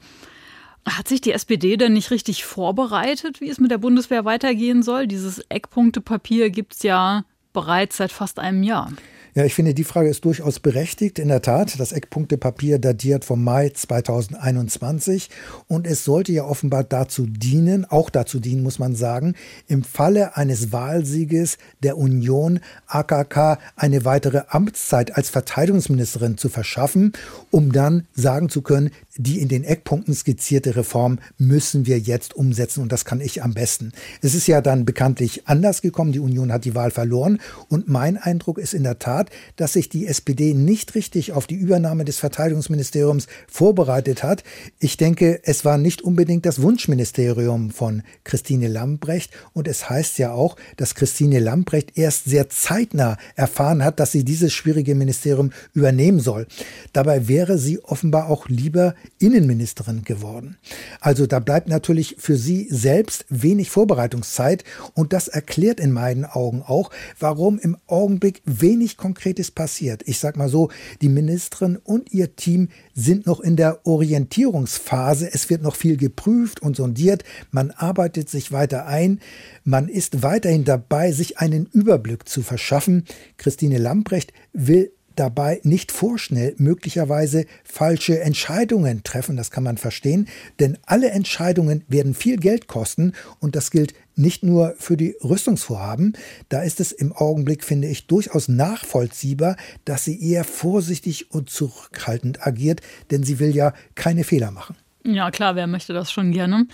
Hat sich die SPD denn nicht richtig vorbereitet, wie es mit der Bundeswehr weitergehen soll? Dieses Eckpunktepapier gibt es ja bereits seit fast einem Jahr. Ja, ich finde, die Frage ist durchaus berechtigt. In der Tat, das Eckpunktepapier datiert vom Mai 2021 und es sollte ja offenbar dazu dienen, auch dazu dienen, muss man sagen, im Falle eines Wahlsieges der Union AKK eine weitere Amtszeit als Verteidigungsministerin zu verschaffen, um dann sagen zu können, die in den Eckpunkten skizzierte Reform müssen wir jetzt umsetzen und das kann ich am besten. Es ist ja dann bekanntlich anders gekommen. Die Union hat die Wahl verloren und mein Eindruck ist in der Tat, dass sich die SPD nicht richtig auf die Übernahme des Verteidigungsministeriums vorbereitet hat. Ich denke, es war nicht unbedingt das Wunschministerium von Christine Lambrecht und es heißt ja auch, dass Christine Lambrecht erst sehr zeitnah erfahren hat, dass sie dieses schwierige Ministerium übernehmen soll. Dabei wäre sie offenbar auch lieber Innenministerin geworden. Also da bleibt natürlich für sie selbst wenig Vorbereitungszeit und das erklärt in meinen Augen auch, warum im Augenblick wenig Konkretes passiert. Ich sag mal so, die Ministerin und ihr Team sind noch in der Orientierungsphase. Es wird noch viel geprüft und sondiert. Man arbeitet sich weiter ein. Man ist weiterhin dabei, sich einen Überblick zu verschaffen. Christine Lamprecht will dabei nicht vorschnell möglicherweise falsche Entscheidungen treffen. Das kann man verstehen, denn alle Entscheidungen werden viel Geld kosten und das gilt nicht nur für die Rüstungsvorhaben. Da ist es im Augenblick, finde ich, durchaus nachvollziehbar, dass sie eher vorsichtig und zurückhaltend agiert, denn sie will ja keine Fehler machen. Ja, klar, wer möchte das schon gerne?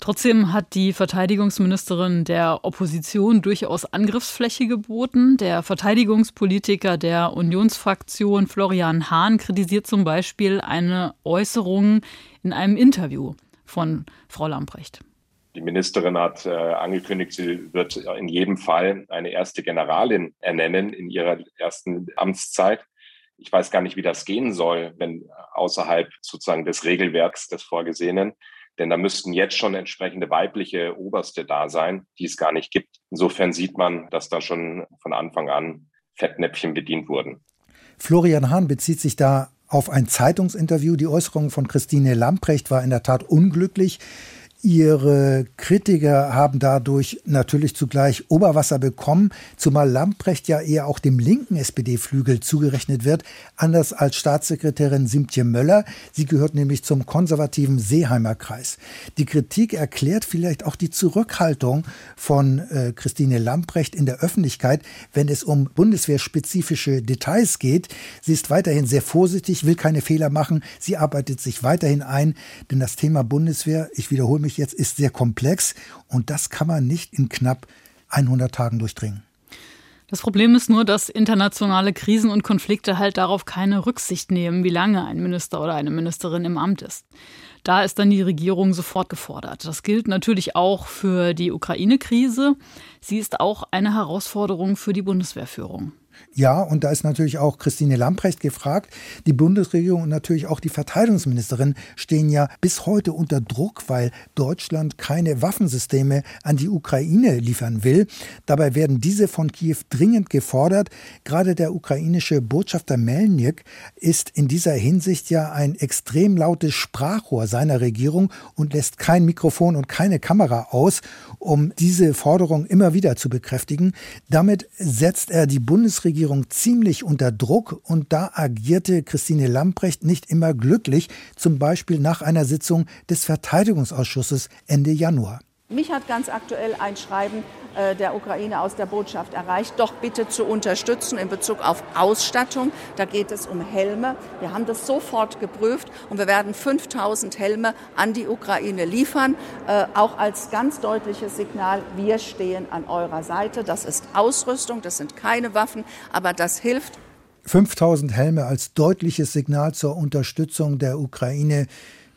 Trotzdem hat die Verteidigungsministerin der Opposition durchaus Angriffsfläche geboten. Der Verteidigungspolitiker der Unionsfraktion Florian Hahn kritisiert zum Beispiel eine Äußerung in einem Interview von Frau Lamprecht. Die Ministerin hat äh, angekündigt, sie wird in jedem Fall eine erste Generalin ernennen in ihrer ersten Amtszeit. Ich weiß gar nicht, wie das gehen soll, wenn außerhalb sozusagen des Regelwerks des Vorgesehenen. Denn da müssten jetzt schon entsprechende weibliche Oberste da sein, die es gar nicht gibt. Insofern sieht man, dass da schon von Anfang an Fettnäpfchen bedient wurden. Florian Hahn bezieht sich da auf ein Zeitungsinterview. Die Äußerung von Christine Lamprecht war in der Tat unglücklich. Ihre Kritiker haben dadurch natürlich zugleich Oberwasser bekommen, zumal Lamprecht ja eher auch dem linken SPD-Flügel zugerechnet wird, anders als Staatssekretärin Simtje Möller. Sie gehört nämlich zum konservativen Seeheimer Kreis. Die Kritik erklärt vielleicht auch die Zurückhaltung von äh, Christine Lamprecht in der Öffentlichkeit, wenn es um bundeswehrspezifische Details geht. Sie ist weiterhin sehr vorsichtig, will keine Fehler machen. Sie arbeitet sich weiterhin ein, denn das Thema Bundeswehr, ich wiederhole mich, jetzt ist sehr komplex und das kann man nicht in knapp 100 Tagen durchdringen. Das Problem ist nur, dass internationale Krisen und Konflikte halt darauf keine Rücksicht nehmen, wie lange ein Minister oder eine Ministerin im Amt ist. Da ist dann die Regierung sofort gefordert. Das gilt natürlich auch für die Ukraine-Krise. Sie ist auch eine Herausforderung für die Bundeswehrführung. Ja, und da ist natürlich auch Christine Lamprecht gefragt. Die Bundesregierung und natürlich auch die Verteidigungsministerin stehen ja bis heute unter Druck, weil Deutschland keine Waffensysteme an die Ukraine liefern will. Dabei werden diese von Kiew dringend gefordert. Gerade der ukrainische Botschafter Melnik ist in dieser Hinsicht ja ein extrem lautes Sprachrohr seiner Regierung und lässt kein Mikrofon und keine Kamera aus, um diese Forderung immer wieder zu bekräftigen. Damit setzt er die Bundesregierung Bundesregierung ziemlich unter Druck und da agierte Christine Lamprecht nicht immer glücklich, zum Beispiel nach einer Sitzung des Verteidigungsausschusses Ende Januar. Mich hat ganz aktuell ein Schreiben äh, der Ukraine aus der Botschaft erreicht, doch bitte zu unterstützen in Bezug auf Ausstattung. Da geht es um Helme. Wir haben das sofort geprüft und wir werden 5000 Helme an die Ukraine liefern, äh, auch als ganz deutliches Signal, wir stehen an eurer Seite. Das ist Ausrüstung, das sind keine Waffen, aber das hilft. 5000 Helme als deutliches Signal zur Unterstützung der Ukraine.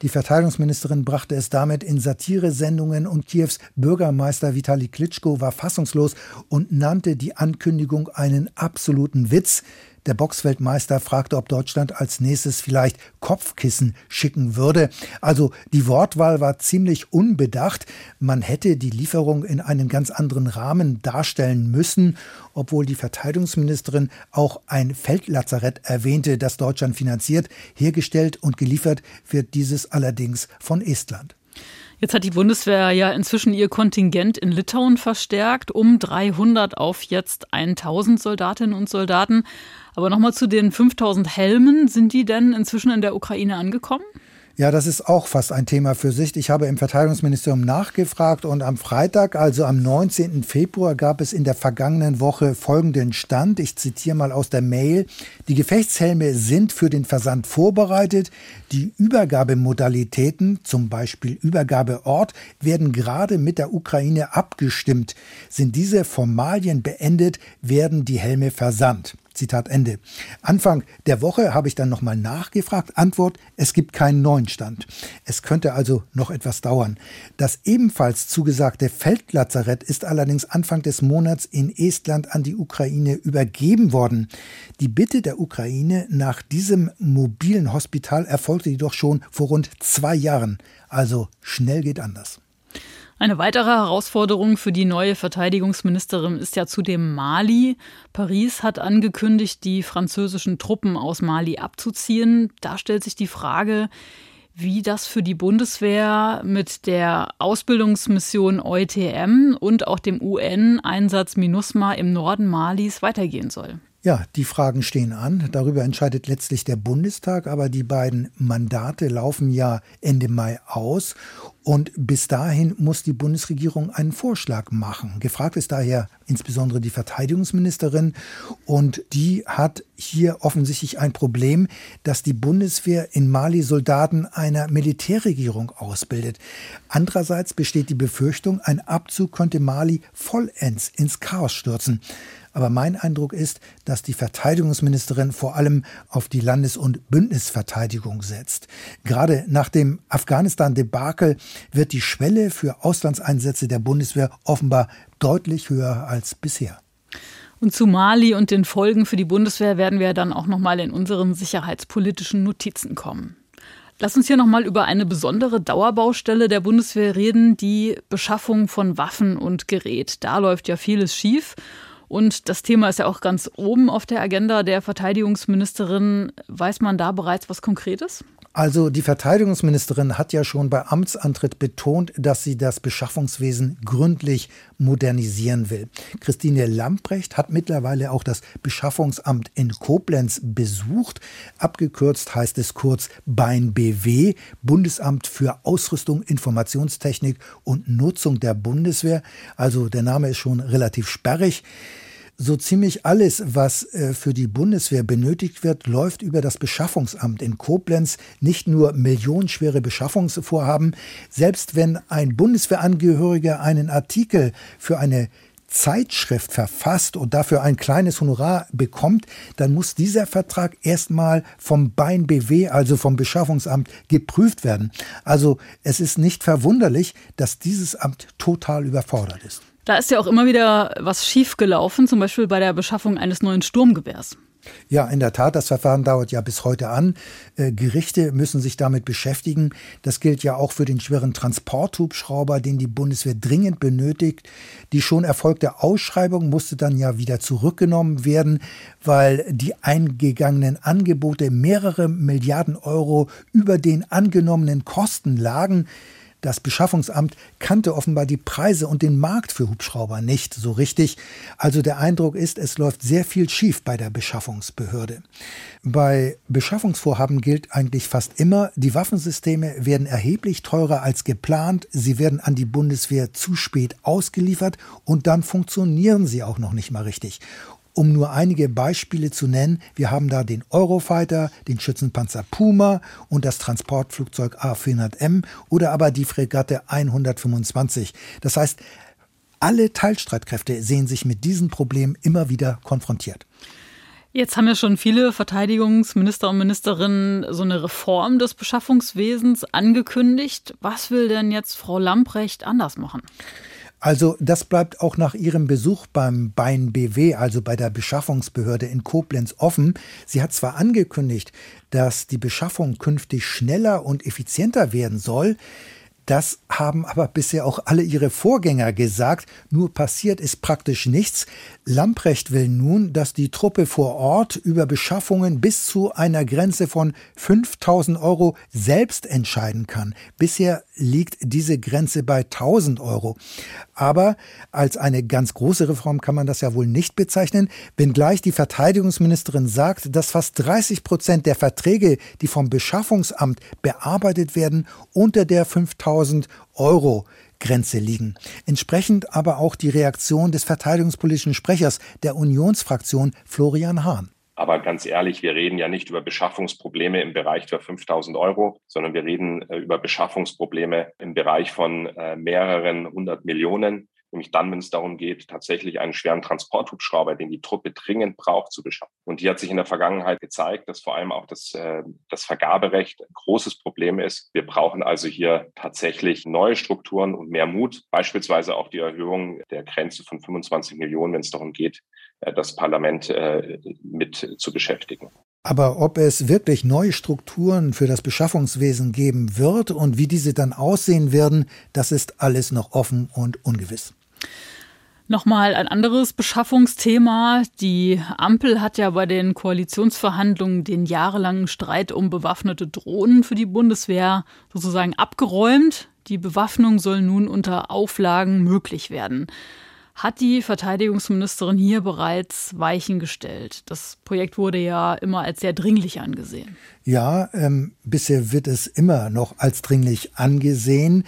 Die Verteidigungsministerin brachte es damit in Satiresendungen und Kiews Bürgermeister Vitali Klitschko war fassungslos und nannte die Ankündigung einen absoluten Witz. Der Boxweltmeister fragte, ob Deutschland als nächstes vielleicht Kopfkissen schicken würde. Also die Wortwahl war ziemlich unbedacht. Man hätte die Lieferung in einem ganz anderen Rahmen darstellen müssen, obwohl die Verteidigungsministerin auch ein Feldlazarett erwähnte, das Deutschland finanziert. Hergestellt und geliefert wird dieses allerdings von Estland. Jetzt hat die Bundeswehr ja inzwischen ihr Kontingent in Litauen verstärkt, um 300 auf jetzt 1000 Soldatinnen und Soldaten. Aber nochmal zu den 5000 Helmen. Sind die denn inzwischen in der Ukraine angekommen? Ja, das ist auch fast ein Thema für sich. Ich habe im Verteidigungsministerium nachgefragt und am Freitag, also am 19. Februar, gab es in der vergangenen Woche folgenden Stand. Ich zitiere mal aus der Mail. Die Gefechtshelme sind für den Versand vorbereitet. Die Übergabemodalitäten, zum Beispiel Übergabeort, werden gerade mit der Ukraine abgestimmt. Sind diese Formalien beendet, werden die Helme versandt. Zitat Ende. Anfang der Woche habe ich dann nochmal nachgefragt. Antwort, es gibt keinen neuen Stand. Es könnte also noch etwas dauern. Das ebenfalls zugesagte Feldlazarett ist allerdings Anfang des Monats in Estland an die Ukraine übergeben worden. Die Bitte der Ukraine nach diesem mobilen Hospital erfolgte jedoch schon vor rund zwei Jahren. Also schnell geht anders. Eine weitere Herausforderung für die neue Verteidigungsministerin ist ja zudem Mali. Paris hat angekündigt, die französischen Truppen aus Mali abzuziehen. Da stellt sich die Frage, wie das für die Bundeswehr mit der Ausbildungsmission EUTM und auch dem UN-Einsatz MINUSMA im Norden Malis weitergehen soll. Ja, die Fragen stehen an. Darüber entscheidet letztlich der Bundestag, aber die beiden Mandate laufen ja Ende Mai aus. Und bis dahin muss die Bundesregierung einen Vorschlag machen. Gefragt ist daher insbesondere die Verteidigungsministerin. Und die hat hier offensichtlich ein Problem, dass die Bundeswehr in Mali Soldaten einer Militärregierung ausbildet. Andererseits besteht die Befürchtung, ein Abzug könnte Mali vollends ins Chaos stürzen. Aber mein Eindruck ist, dass die Verteidigungsministerin vor allem auf die Landes- und Bündnisverteidigung setzt. Gerade nach dem Afghanistan-Debakel wird die Schwelle für Auslandseinsätze der Bundeswehr offenbar deutlich höher als bisher. Und zu Mali und den Folgen für die Bundeswehr werden wir dann auch noch mal in unseren sicherheitspolitischen Notizen kommen. Lass uns hier noch mal über eine besondere Dauerbaustelle der Bundeswehr reden, die Beschaffung von Waffen und Gerät. Da läuft ja vieles schief und das Thema ist ja auch ganz oben auf der Agenda der Verteidigungsministerin. Weiß man da bereits was Konkretes? Also die Verteidigungsministerin hat ja schon bei Amtsantritt betont, dass sie das Beschaffungswesen gründlich modernisieren will. Christine Lamprecht hat mittlerweile auch das Beschaffungsamt in Koblenz besucht. Abgekürzt heißt es kurz BEIN BW, Bundesamt für Ausrüstung, Informationstechnik und Nutzung der Bundeswehr. Also der Name ist schon relativ sperrig. So ziemlich alles, was äh, für die Bundeswehr benötigt wird, läuft über das Beschaffungsamt in Koblenz. Nicht nur millionenschwere Beschaffungsvorhaben. Selbst wenn ein Bundeswehrangehöriger einen Artikel für eine Zeitschrift verfasst und dafür ein kleines Honorar bekommt, dann muss dieser Vertrag erstmal vom Bein BW, also vom Beschaffungsamt, geprüft werden. Also es ist nicht verwunderlich, dass dieses Amt total überfordert ist. Da ist ja auch immer wieder was schiefgelaufen, zum Beispiel bei der Beschaffung eines neuen Sturmgewehrs. Ja, in der Tat, das Verfahren dauert ja bis heute an. Äh, Gerichte müssen sich damit beschäftigen. Das gilt ja auch für den schweren Transporthubschrauber, den die Bundeswehr dringend benötigt. Die schon erfolgte Ausschreibung musste dann ja wieder zurückgenommen werden, weil die eingegangenen Angebote mehrere Milliarden Euro über den angenommenen Kosten lagen. Das Beschaffungsamt kannte offenbar die Preise und den Markt für Hubschrauber nicht so richtig. Also der Eindruck ist, es läuft sehr viel schief bei der Beschaffungsbehörde. Bei Beschaffungsvorhaben gilt eigentlich fast immer, die Waffensysteme werden erheblich teurer als geplant, sie werden an die Bundeswehr zu spät ausgeliefert und dann funktionieren sie auch noch nicht mal richtig. Um nur einige Beispiele zu nennen, wir haben da den Eurofighter, den Schützenpanzer Puma und das Transportflugzeug A400M oder aber die Fregatte 125. Das heißt, alle Teilstreitkräfte sehen sich mit diesem Problem immer wieder konfrontiert. Jetzt haben ja schon viele Verteidigungsminister und Ministerinnen so eine Reform des Beschaffungswesens angekündigt. Was will denn jetzt Frau Lamprecht anders machen? Also das bleibt auch nach ihrem Besuch beim Bein BW, also bei der Beschaffungsbehörde in Koblenz, offen. Sie hat zwar angekündigt, dass die Beschaffung künftig schneller und effizienter werden soll, das haben aber bisher auch alle ihre Vorgänger gesagt. Nur passiert ist praktisch nichts. Lamprecht will nun, dass die Truppe vor Ort über Beschaffungen bis zu einer Grenze von 5000 Euro selbst entscheiden kann. Bisher liegt diese Grenze bei 1000 Euro. Aber als eine ganz große Reform kann man das ja wohl nicht bezeichnen, wenngleich die Verteidigungsministerin sagt, dass fast 30 Prozent der Verträge, die vom Beschaffungsamt bearbeitet werden, unter der 5000 Euro Grenze liegen. Entsprechend aber auch die Reaktion des verteidigungspolitischen Sprechers der Unionsfraktion Florian Hahn. Aber ganz ehrlich, wir reden ja nicht über Beschaffungsprobleme im Bereich für 5000 Euro, sondern wir reden äh, über Beschaffungsprobleme im Bereich von äh, mehreren hundert Millionen nämlich dann, wenn es darum geht, tatsächlich einen schweren Transporthubschrauber, den die Truppe dringend braucht, zu beschaffen. Und die hat sich in der Vergangenheit gezeigt, dass vor allem auch das, äh, das Vergaberecht ein großes Problem ist. Wir brauchen also hier tatsächlich neue Strukturen und mehr Mut, beispielsweise auch die Erhöhung der Grenze von 25 Millionen, wenn es darum geht, das Parlament äh, mit zu beschäftigen. Aber ob es wirklich neue Strukturen für das Beschaffungswesen geben wird und wie diese dann aussehen werden, das ist alles noch offen und ungewiss. Nochmal ein anderes Beschaffungsthema. Die Ampel hat ja bei den Koalitionsverhandlungen den jahrelangen Streit um bewaffnete Drohnen für die Bundeswehr sozusagen abgeräumt. Die Bewaffnung soll nun unter Auflagen möglich werden. Hat die Verteidigungsministerin hier bereits Weichen gestellt. Das Projekt wurde ja immer als sehr dringlich angesehen. Ja, ähm, bisher wird es immer noch als dringlich angesehen.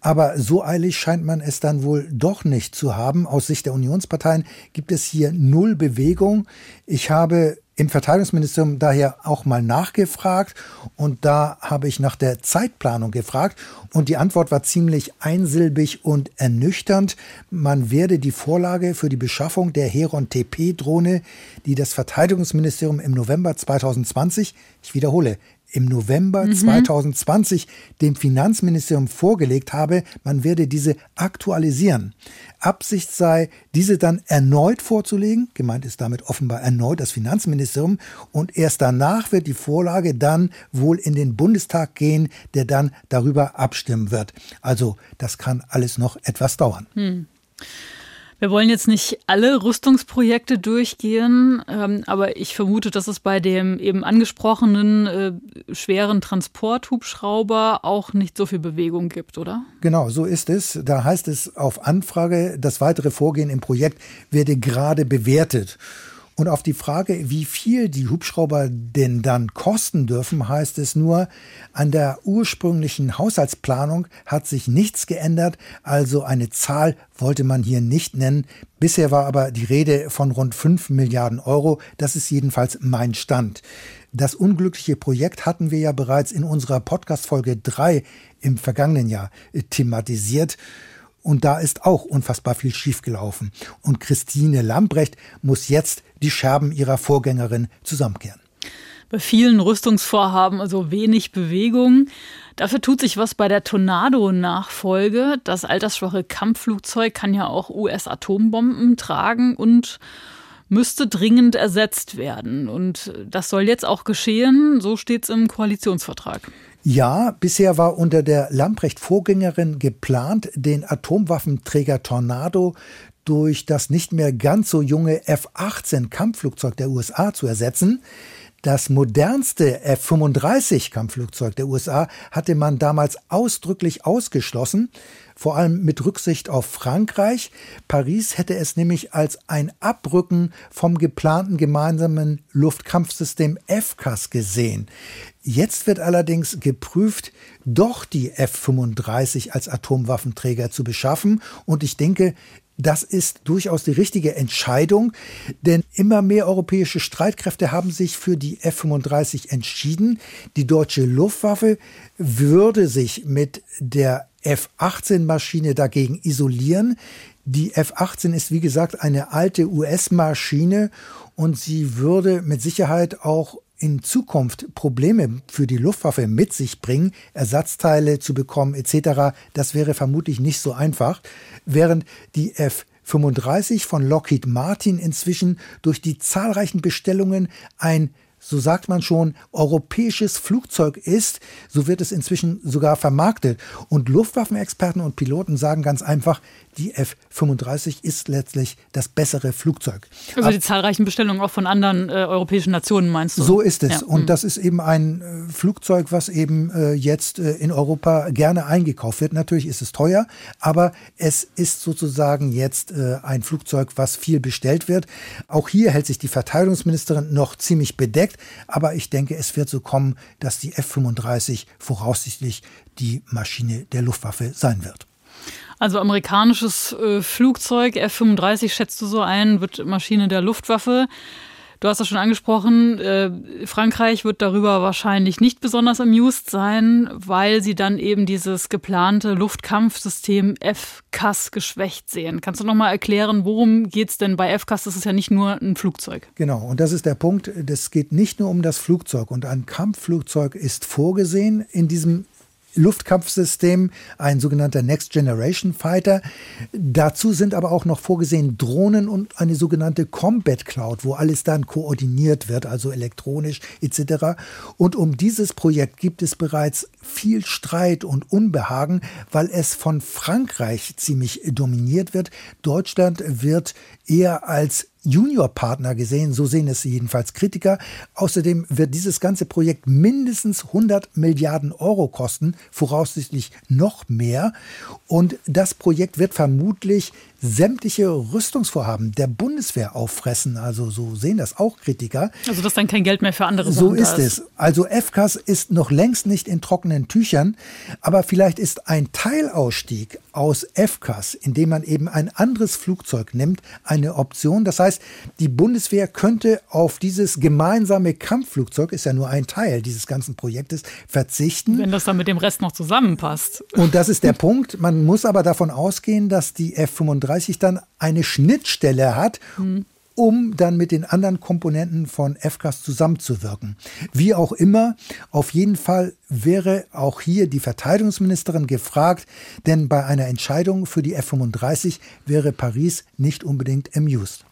Aber so eilig scheint man es dann wohl doch nicht zu haben. Aus Sicht der Unionsparteien gibt es hier null Bewegung. Ich habe im Verteidigungsministerium daher auch mal nachgefragt und da habe ich nach der Zeitplanung gefragt und die Antwort war ziemlich einsilbig und ernüchternd. Man werde die Vorlage für die Beschaffung der Heron TP Drohne, die das Verteidigungsministerium im November 2020, ich wiederhole, im November mhm. 2020 dem Finanzministerium vorgelegt habe, man werde diese aktualisieren. Absicht sei, diese dann erneut vorzulegen, gemeint ist damit offenbar erneut das Finanzministerium, und erst danach wird die Vorlage dann wohl in den Bundestag gehen, der dann darüber abstimmen wird. Also das kann alles noch etwas dauern. Hm. Wir wollen jetzt nicht alle Rüstungsprojekte durchgehen, ähm, aber ich vermute, dass es bei dem eben angesprochenen äh, schweren Transporthubschrauber auch nicht so viel Bewegung gibt, oder? Genau, so ist es. Da heißt es auf Anfrage, das weitere Vorgehen im Projekt werde gerade bewertet. Und auf die Frage, wie viel die Hubschrauber denn dann kosten dürfen, heißt es nur, an der ursprünglichen Haushaltsplanung hat sich nichts geändert, also eine Zahl wollte man hier nicht nennen. Bisher war aber die Rede von rund 5 Milliarden Euro, das ist jedenfalls mein Stand. Das unglückliche Projekt hatten wir ja bereits in unserer Podcast-Folge 3 im vergangenen Jahr thematisiert. Und da ist auch unfassbar viel schiefgelaufen. Und Christine Lambrecht muss jetzt die Scherben ihrer Vorgängerin zusammenkehren. Bei vielen Rüstungsvorhaben also wenig Bewegung. Dafür tut sich was bei der Tornado-Nachfolge. Das altersschwache Kampfflugzeug kann ja auch US-Atombomben tragen und müsste dringend ersetzt werden. Und das soll jetzt auch geschehen, so steht es im Koalitionsvertrag. Ja, bisher war unter der Lamprecht-Vorgängerin geplant, den Atomwaffenträger Tornado durch das nicht mehr ganz so junge F-18 Kampfflugzeug der USA zu ersetzen. Das modernste F-35 Kampfflugzeug der USA hatte man damals ausdrücklich ausgeschlossen, vor allem mit Rücksicht auf Frankreich. Paris hätte es nämlich als ein Abrücken vom geplanten gemeinsamen Luftkampfsystem FCAS gesehen. Jetzt wird allerdings geprüft, doch die F-35 als Atomwaffenträger zu beschaffen. Und ich denke, das ist durchaus die richtige Entscheidung, denn immer mehr europäische Streitkräfte haben sich für die F-35 entschieden. Die deutsche Luftwaffe würde sich mit der F-18-Maschine dagegen isolieren. Die F-18 ist, wie gesagt, eine alte US-Maschine und sie würde mit Sicherheit auch in Zukunft Probleme für die Luftwaffe mit sich bringen, Ersatzteile zu bekommen etc., das wäre vermutlich nicht so einfach, während die F 35 von Lockheed Martin inzwischen durch die zahlreichen Bestellungen ein so sagt man schon, europäisches Flugzeug ist, so wird es inzwischen sogar vermarktet. Und Luftwaffenexperten und Piloten sagen ganz einfach, die F-35 ist letztlich das bessere Flugzeug. Also die zahlreichen Bestellungen auch von anderen äh, europäischen Nationen meinst du? So ist es. Ja. Und mhm. das ist eben ein äh, Flugzeug, was eben äh, jetzt äh, in Europa gerne eingekauft wird. Natürlich ist es teuer, aber es ist sozusagen jetzt äh, ein Flugzeug, was viel bestellt wird. Auch hier hält sich die Verteidigungsministerin noch ziemlich bedeckt, aber ich denke, es wird so kommen, dass die F-35 voraussichtlich die Maschine der Luftwaffe sein wird. Also amerikanisches äh, Flugzeug, F-35 schätzt du so ein, wird Maschine der Luftwaffe. Du hast das schon angesprochen, äh, Frankreich wird darüber wahrscheinlich nicht besonders amused sein, weil sie dann eben dieses geplante Luftkampfsystem FCAS geschwächt sehen. Kannst du nochmal erklären, worum geht es denn bei FCAS? Das ist ja nicht nur ein Flugzeug. Genau, und das ist der Punkt. Es geht nicht nur um das Flugzeug. Und ein Kampfflugzeug ist vorgesehen in diesem Luftkampfsystem, ein sogenannter Next Generation Fighter. Dazu sind aber auch noch vorgesehen Drohnen und eine sogenannte Combat Cloud, wo alles dann koordiniert wird, also elektronisch etc. Und um dieses Projekt gibt es bereits viel Streit und Unbehagen, weil es von Frankreich ziemlich dominiert wird. Deutschland wird eher als Juniorpartner gesehen, so sehen es jedenfalls Kritiker. Außerdem wird dieses ganze Projekt mindestens 100 Milliarden Euro kosten, voraussichtlich noch mehr. Und das Projekt wird vermutlich sämtliche Rüstungsvorhaben der Bundeswehr auffressen. Also so sehen das auch Kritiker. Also dass dann kein Geld mehr für andere So ist es. Also FCAS ist noch längst nicht in trockenen Tüchern, aber vielleicht ist ein Teilausstieg aus FCAS, indem man eben ein anderes Flugzeug nimmt, eine Option. Das heißt, die Bundeswehr könnte auf dieses gemeinsame Kampfflugzeug, ist ja nur ein Teil dieses ganzen Projektes, verzichten. Wenn das dann mit dem Rest noch zusammenpasst. Und das ist der Punkt. Man muss aber davon ausgehen, dass die F-35 35 dann eine Schnittstelle hat, mhm um dann mit den anderen Komponenten von FCAS zusammenzuwirken. Wie auch immer, auf jeden Fall wäre auch hier die Verteidigungsministerin gefragt, denn bei einer Entscheidung für die F-35 wäre Paris nicht unbedingt amused.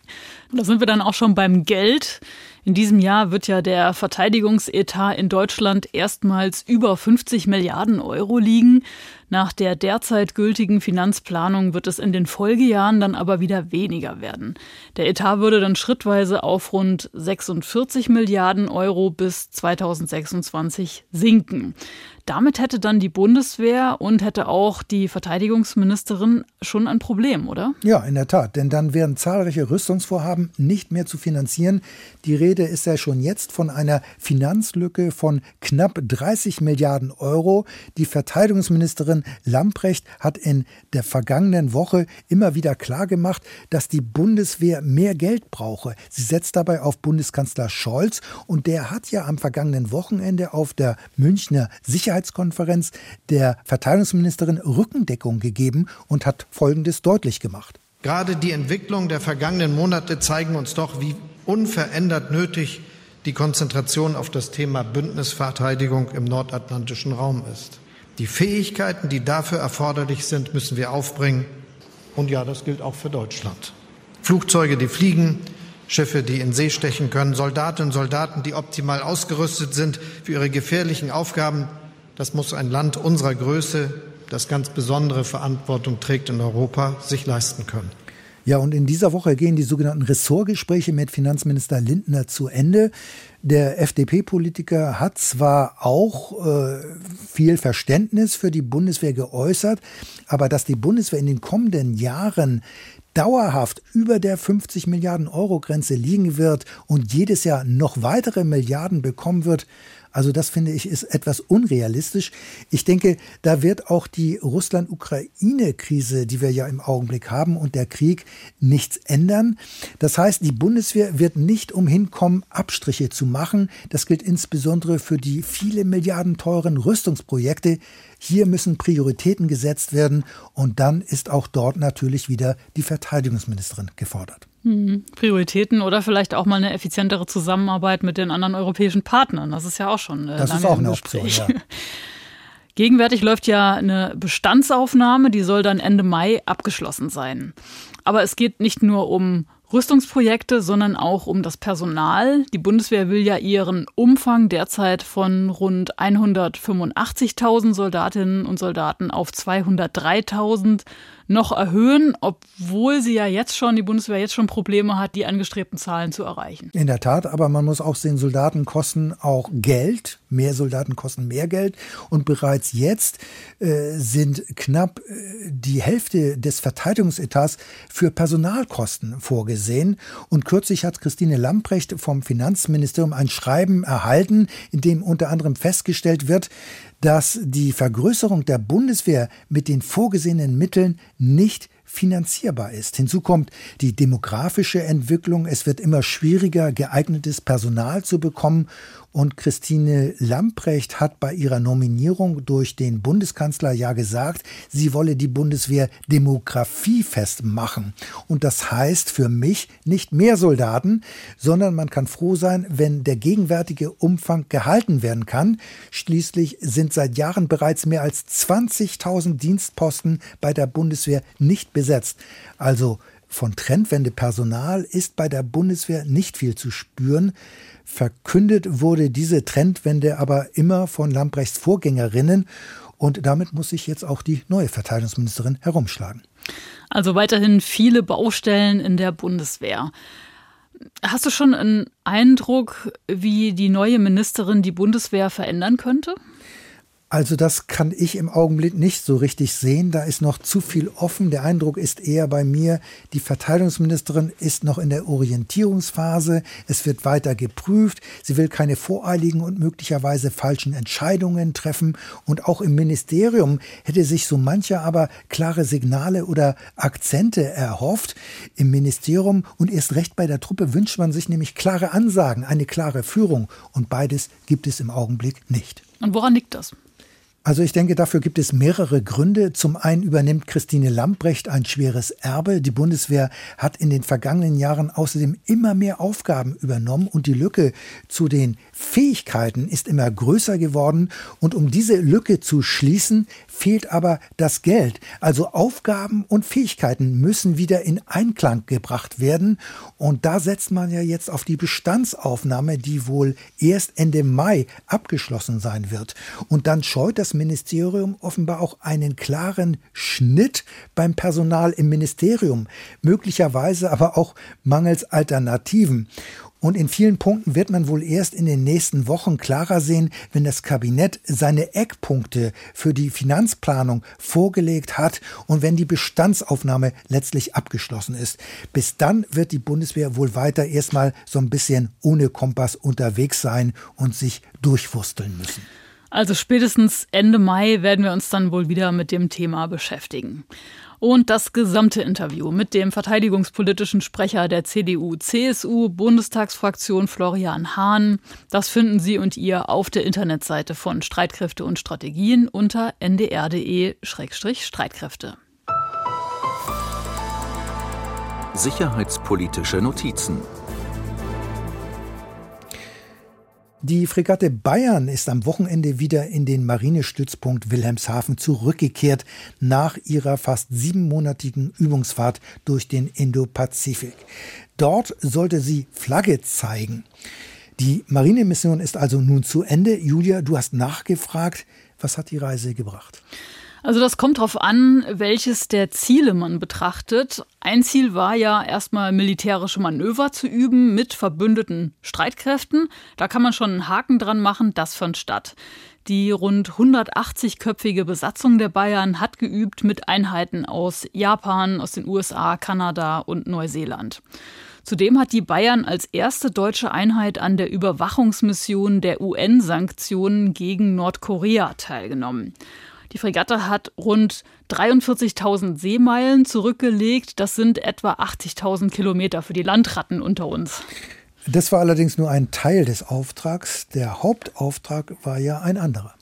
Da sind wir dann auch schon beim Geld. In diesem Jahr wird ja der Verteidigungsetat in Deutschland erstmals über 50 Milliarden Euro liegen. Nach der derzeit gültigen Finanzplanung wird es in den Folgejahren dann aber wieder weniger werden. Der Etat würde dann schrittweise auf rund 46 Milliarden Euro bis 2026 sinken. Damit hätte dann die Bundeswehr und hätte auch die Verteidigungsministerin schon ein Problem, oder? Ja, in der Tat, denn dann wären zahlreiche Rüstungsvorhaben nicht mehr zu finanzieren. Die Rede ist ja schon jetzt von einer Finanzlücke von knapp 30 Milliarden Euro. Die Verteidigungsministerin Lamprecht hat in der vergangenen Woche immer wieder klargemacht, dass die Bundeswehr mehr Geld brauche. Sie setzt dabei auf Bundeskanzler Scholz und der hat ja am vergangenen Wochenende auf der Münchner Sicherheits Sicherheitskonferenz der Verteidigungsministerin Rückendeckung gegeben und hat Folgendes deutlich gemacht. Gerade die Entwicklung der vergangenen Monate zeigen uns doch, wie unverändert nötig die Konzentration auf das Thema Bündnisverteidigung im nordatlantischen Raum ist. Die Fähigkeiten, die dafür erforderlich sind, müssen wir aufbringen. Und ja, das gilt auch für Deutschland. Flugzeuge, die fliegen, Schiffe, die in See stechen können, Soldatinnen und Soldaten, die optimal ausgerüstet sind für ihre gefährlichen Aufgaben, das muss ein Land unserer Größe, das ganz besondere Verantwortung trägt in Europa, sich leisten können. Ja, und in dieser Woche gehen die sogenannten Ressortgespräche mit Finanzminister Lindner zu Ende. Der FDP-Politiker hat zwar auch äh, viel Verständnis für die Bundeswehr geäußert, aber dass die Bundeswehr in den kommenden Jahren dauerhaft über der 50 Milliarden Euro Grenze liegen wird und jedes Jahr noch weitere Milliarden bekommen wird, also das finde ich ist etwas unrealistisch. Ich denke, da wird auch die Russland-Ukraine-Krise, die wir ja im Augenblick haben und der Krieg nichts ändern. Das heißt, die Bundeswehr wird nicht umhin kommen, Abstriche zu machen. Das gilt insbesondere für die viele Milliarden teuren Rüstungsprojekte. Hier müssen Prioritäten gesetzt werden und dann ist auch dort natürlich wieder die Verteidigungsministerin gefordert. Hm, Prioritäten oder vielleicht auch mal eine effizientere Zusammenarbeit mit den anderen europäischen Partnern. Das ist ja auch schon äh, das ist auch eine Option. Ja. [laughs] Gegenwärtig läuft ja eine Bestandsaufnahme, die soll dann Ende Mai abgeschlossen sein. Aber es geht nicht nur um Rüstungsprojekte, sondern auch um das Personal. Die Bundeswehr will ja ihren Umfang derzeit von rund 185.000 Soldatinnen und Soldaten auf 203.000 noch erhöhen, obwohl sie ja jetzt schon, die Bundeswehr jetzt schon Probleme hat, die angestrebten Zahlen zu erreichen. In der Tat, aber man muss auch sehen, Soldaten kosten auch Geld. Mehr Soldaten kosten mehr Geld. Und bereits jetzt äh, sind knapp äh, die Hälfte des Verteidigungsetats für Personalkosten vorgesehen. Und kürzlich hat Christine Lamprecht vom Finanzministerium ein Schreiben erhalten, in dem unter anderem festgestellt wird, dass die Vergrößerung der Bundeswehr mit den vorgesehenen Mitteln nicht finanzierbar ist. Hinzu kommt die demografische Entwicklung. Es wird immer schwieriger, geeignetes Personal zu bekommen und Christine Lamprecht hat bei ihrer Nominierung durch den Bundeskanzler ja gesagt, sie wolle die Bundeswehr demografiefest machen. Und das heißt für mich nicht mehr Soldaten, sondern man kann froh sein, wenn der gegenwärtige Umfang gehalten werden kann. Schließlich sind seit Jahren bereits mehr als 20.000 Dienstposten bei der Bundeswehr nicht besetzt. Also von Trendwende Personal ist bei der Bundeswehr nicht viel zu spüren. Verkündet wurde diese Trendwende aber immer von Lamprechts Vorgängerinnen und damit muss sich jetzt auch die neue Verteidigungsministerin herumschlagen. Also weiterhin viele Baustellen in der Bundeswehr. Hast du schon einen Eindruck, wie die neue Ministerin die Bundeswehr verändern könnte? Also das kann ich im Augenblick nicht so richtig sehen. Da ist noch zu viel offen. Der Eindruck ist eher bei mir, die Verteidigungsministerin ist noch in der Orientierungsphase. Es wird weiter geprüft. Sie will keine voreiligen und möglicherweise falschen Entscheidungen treffen. Und auch im Ministerium hätte sich so mancher aber klare Signale oder Akzente erhofft. Im Ministerium und erst recht bei der Truppe wünscht man sich nämlich klare Ansagen, eine klare Führung. Und beides gibt es im Augenblick nicht. Und woran liegt das? Also ich denke, dafür gibt es mehrere Gründe. Zum einen übernimmt Christine Lambrecht ein schweres Erbe. Die Bundeswehr hat in den vergangenen Jahren außerdem immer mehr Aufgaben übernommen und die Lücke zu den Fähigkeiten ist immer größer geworden. Und um diese Lücke zu schließen, fehlt aber das Geld. Also Aufgaben und Fähigkeiten müssen wieder in Einklang gebracht werden. Und da setzt man ja jetzt auf die Bestandsaufnahme, die wohl erst Ende Mai abgeschlossen sein wird. Und dann scheut das Ministerium offenbar auch einen klaren Schnitt beim Personal im Ministerium, möglicherweise aber auch mangels Alternativen. Und in vielen Punkten wird man wohl erst in den nächsten Wochen klarer sehen, wenn das Kabinett seine Eckpunkte für die Finanzplanung vorgelegt hat und wenn die Bestandsaufnahme letztlich abgeschlossen ist. Bis dann wird die Bundeswehr wohl weiter erstmal so ein bisschen ohne Kompass unterwegs sein und sich durchwursteln müssen. Also spätestens Ende Mai werden wir uns dann wohl wieder mit dem Thema beschäftigen. Und das gesamte Interview mit dem verteidigungspolitischen Sprecher der CDU-CSU-Bundestagsfraktion Florian Hahn, das finden Sie und ihr auf der Internetseite von Streitkräfte und Strategien unter ndr.de-streitkräfte. Sicherheitspolitische Notizen Die Fregatte Bayern ist am Wochenende wieder in den Marinestützpunkt Wilhelmshaven zurückgekehrt nach ihrer fast siebenmonatigen Übungsfahrt durch den Indopazifik. Dort sollte sie Flagge zeigen. Die Marinemission ist also nun zu Ende. Julia, du hast nachgefragt. Was hat die Reise gebracht? Also das kommt darauf an, welches der Ziele man betrachtet. Ein Ziel war ja erstmal militärische Manöver zu üben mit verbündeten Streitkräften. Da kann man schon einen Haken dran machen, das fand statt. Die rund 180-köpfige Besatzung der Bayern hat geübt mit Einheiten aus Japan, aus den USA, Kanada und Neuseeland. Zudem hat die Bayern als erste deutsche Einheit an der Überwachungsmission der UN-Sanktionen gegen Nordkorea teilgenommen. Die Fregatte hat rund 43.000 Seemeilen zurückgelegt. Das sind etwa 80.000 Kilometer für die Landratten unter uns. Das war allerdings nur ein Teil des Auftrags. Der Hauptauftrag war ja ein anderer.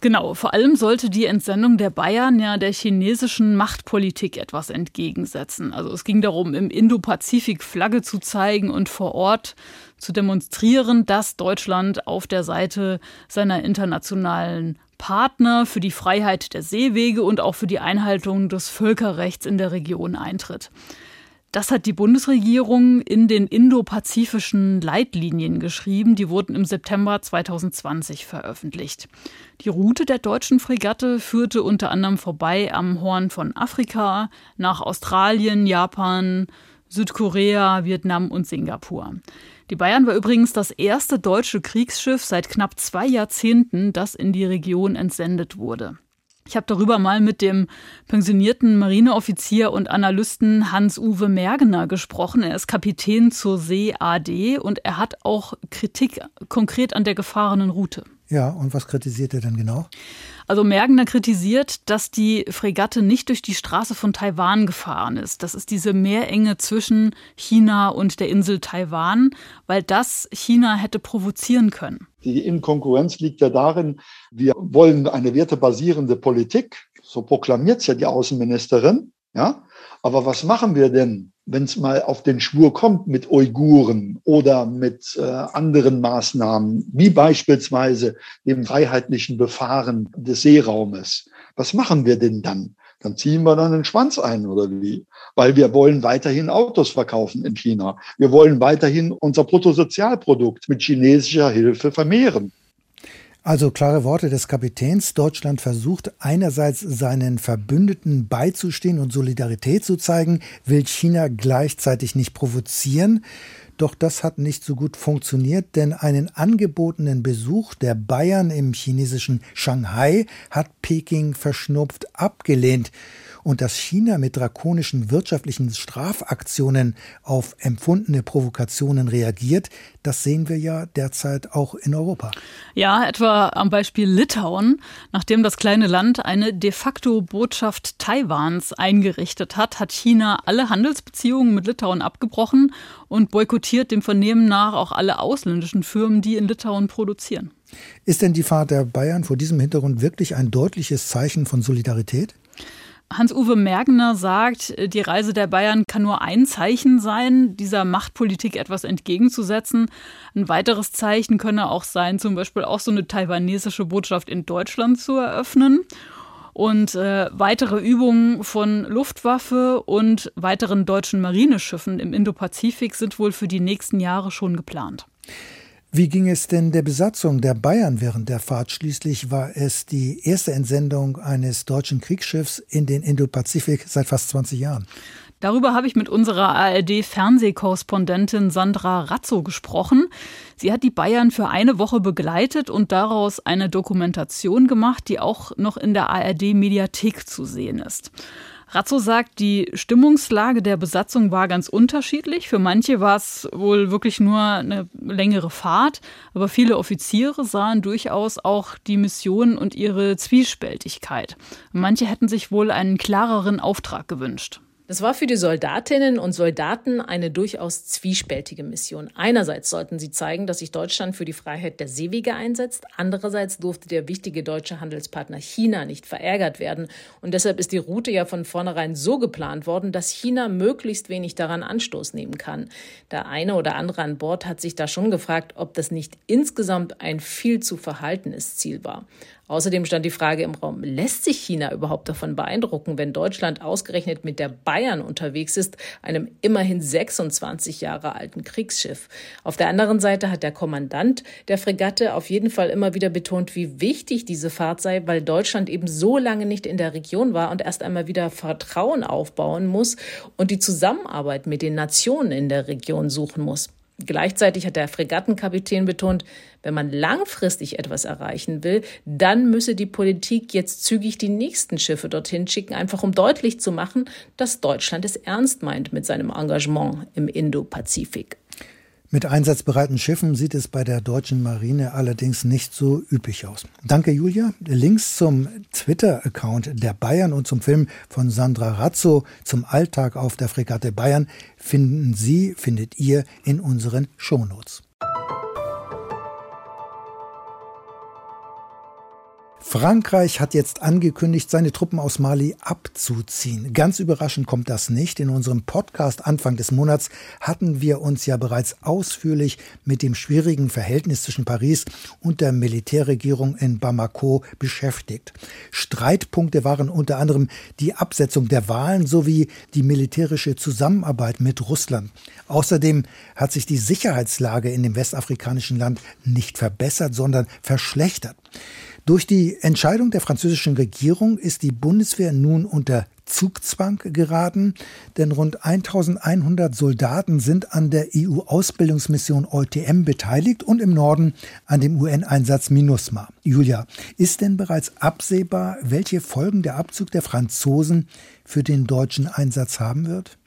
Genau, vor allem sollte die Entsendung der Bayern ja der chinesischen Machtpolitik etwas entgegensetzen. Also es ging darum, im Indo-Pazifik Flagge zu zeigen und vor Ort zu demonstrieren, dass Deutschland auf der Seite seiner internationalen Partner für die Freiheit der Seewege und auch für die Einhaltung des Völkerrechts in der Region eintritt. Das hat die Bundesregierung in den indopazifischen Leitlinien geschrieben. Die wurden im September 2020 veröffentlicht. Die Route der deutschen Fregatte führte unter anderem vorbei am Horn von Afrika, nach Australien, Japan, Südkorea, Vietnam und Singapur. Die Bayern war übrigens das erste deutsche Kriegsschiff seit knapp zwei Jahrzehnten, das in die Region entsendet wurde. Ich habe darüber mal mit dem pensionierten Marineoffizier und Analysten Hans-Uwe Mergener gesprochen. Er ist Kapitän zur See AD und er hat auch Kritik konkret an der gefahrenen Route. Ja, und was kritisiert er denn genau? Also Mergener kritisiert, dass die Fregatte nicht durch die Straße von Taiwan gefahren ist. Das ist diese Meerenge zwischen China und der Insel Taiwan, weil das China hätte provozieren können. Die Inkonkurrenz liegt ja darin, wir wollen eine wertebasierende Politik, so proklamiert es ja die Außenministerin, ja. Aber was machen wir denn, wenn es mal auf den Schwur kommt mit Uiguren oder mit äh, anderen Maßnahmen, wie beispielsweise dem freiheitlichen Befahren des Seeraumes? Was machen wir denn dann? Dann ziehen wir dann den Schwanz ein oder wie? Weil wir wollen weiterhin Autos verkaufen in China. Wir wollen weiterhin unser Bruttosozialprodukt mit chinesischer Hilfe vermehren. Also klare Worte des Kapitäns. Deutschland versucht einerseits seinen Verbündeten beizustehen und Solidarität zu zeigen, will China gleichzeitig nicht provozieren. Doch das hat nicht so gut funktioniert, denn einen angebotenen Besuch der Bayern im chinesischen Shanghai hat Peking verschnupft abgelehnt und dass China mit drakonischen wirtschaftlichen Strafaktionen auf empfundene Provokationen reagiert, das sehen wir ja derzeit auch in Europa. Ja, etwa am Beispiel Litauen, nachdem das kleine Land eine de facto Botschaft Taiwans eingerichtet hat, hat China alle Handelsbeziehungen mit Litauen abgebrochen und boykottiert dem Vernehmen nach auch alle ausländischen Firmen, die in Litauen produzieren. Ist denn die Fahrt der Bayern vor diesem Hintergrund wirklich ein deutliches Zeichen von Solidarität? Hans-Uwe Mergener sagt, die Reise der Bayern kann nur ein Zeichen sein, dieser Machtpolitik etwas entgegenzusetzen. Ein weiteres Zeichen könne auch sein, zum Beispiel auch so eine taiwanesische Botschaft in Deutschland zu eröffnen. Und äh, weitere Übungen von Luftwaffe und weiteren deutschen Marineschiffen im Indopazifik sind wohl für die nächsten Jahre schon geplant. Wie ging es denn der Besatzung der Bayern während der Fahrt? Schließlich war es die erste Entsendung eines deutschen Kriegsschiffs in den Indopazifik seit fast 20 Jahren. Darüber habe ich mit unserer ARD-Fernsehkorrespondentin Sandra Razzo gesprochen. Sie hat die Bayern für eine Woche begleitet und daraus eine Dokumentation gemacht, die auch noch in der ARD-Mediathek zu sehen ist. Razzo sagt, die Stimmungslage der Besatzung war ganz unterschiedlich. Für manche war es wohl wirklich nur eine längere Fahrt, aber viele Offiziere sahen durchaus auch die Mission und ihre Zwiespältigkeit. Manche hätten sich wohl einen klareren Auftrag gewünscht. Das war für die Soldatinnen und Soldaten eine durchaus zwiespältige Mission. Einerseits sollten sie zeigen, dass sich Deutschland für die Freiheit der Seewege einsetzt. Andererseits durfte der wichtige deutsche Handelspartner China nicht verärgert werden. Und deshalb ist die Route ja von vornherein so geplant worden, dass China möglichst wenig daran Anstoß nehmen kann. Der eine oder andere an Bord hat sich da schon gefragt, ob das nicht insgesamt ein viel zu verhaltenes Ziel war. Außerdem stand die Frage im Raum, lässt sich China überhaupt davon beeindrucken, wenn Deutschland ausgerechnet mit der Bayern unterwegs ist, einem immerhin 26 Jahre alten Kriegsschiff? Auf der anderen Seite hat der Kommandant der Fregatte auf jeden Fall immer wieder betont, wie wichtig diese Fahrt sei, weil Deutschland eben so lange nicht in der Region war und erst einmal wieder Vertrauen aufbauen muss und die Zusammenarbeit mit den Nationen in der Region suchen muss. Gleichzeitig hat der Fregattenkapitän betont, wenn man langfristig etwas erreichen will, dann müsse die Politik jetzt zügig die nächsten Schiffe dorthin schicken, einfach um deutlich zu machen, dass Deutschland es ernst meint mit seinem Engagement im Indo-Pazifik. Mit einsatzbereiten Schiffen sieht es bei der deutschen Marine allerdings nicht so üppig aus. Danke, Julia. Links zum Twitter-Account der Bayern und zum Film von Sandra Razzo zum Alltag auf der Fregatte Bayern finden Sie, findet ihr in unseren Shownotes. Frankreich hat jetzt angekündigt, seine Truppen aus Mali abzuziehen. Ganz überraschend kommt das nicht. In unserem Podcast Anfang des Monats hatten wir uns ja bereits ausführlich mit dem schwierigen Verhältnis zwischen Paris und der Militärregierung in Bamako beschäftigt. Streitpunkte waren unter anderem die Absetzung der Wahlen sowie die militärische Zusammenarbeit mit Russland. Außerdem hat sich die Sicherheitslage in dem westafrikanischen Land nicht verbessert, sondern verschlechtert. Durch die Entscheidung der französischen Regierung ist die Bundeswehr nun unter Zugzwang geraten, denn rund 1100 Soldaten sind an der EU-Ausbildungsmission EUTM beteiligt und im Norden an dem UN-Einsatz MINUSMA. Julia, ist denn bereits absehbar, welche Folgen der Abzug der Franzosen für den deutschen Einsatz haben wird?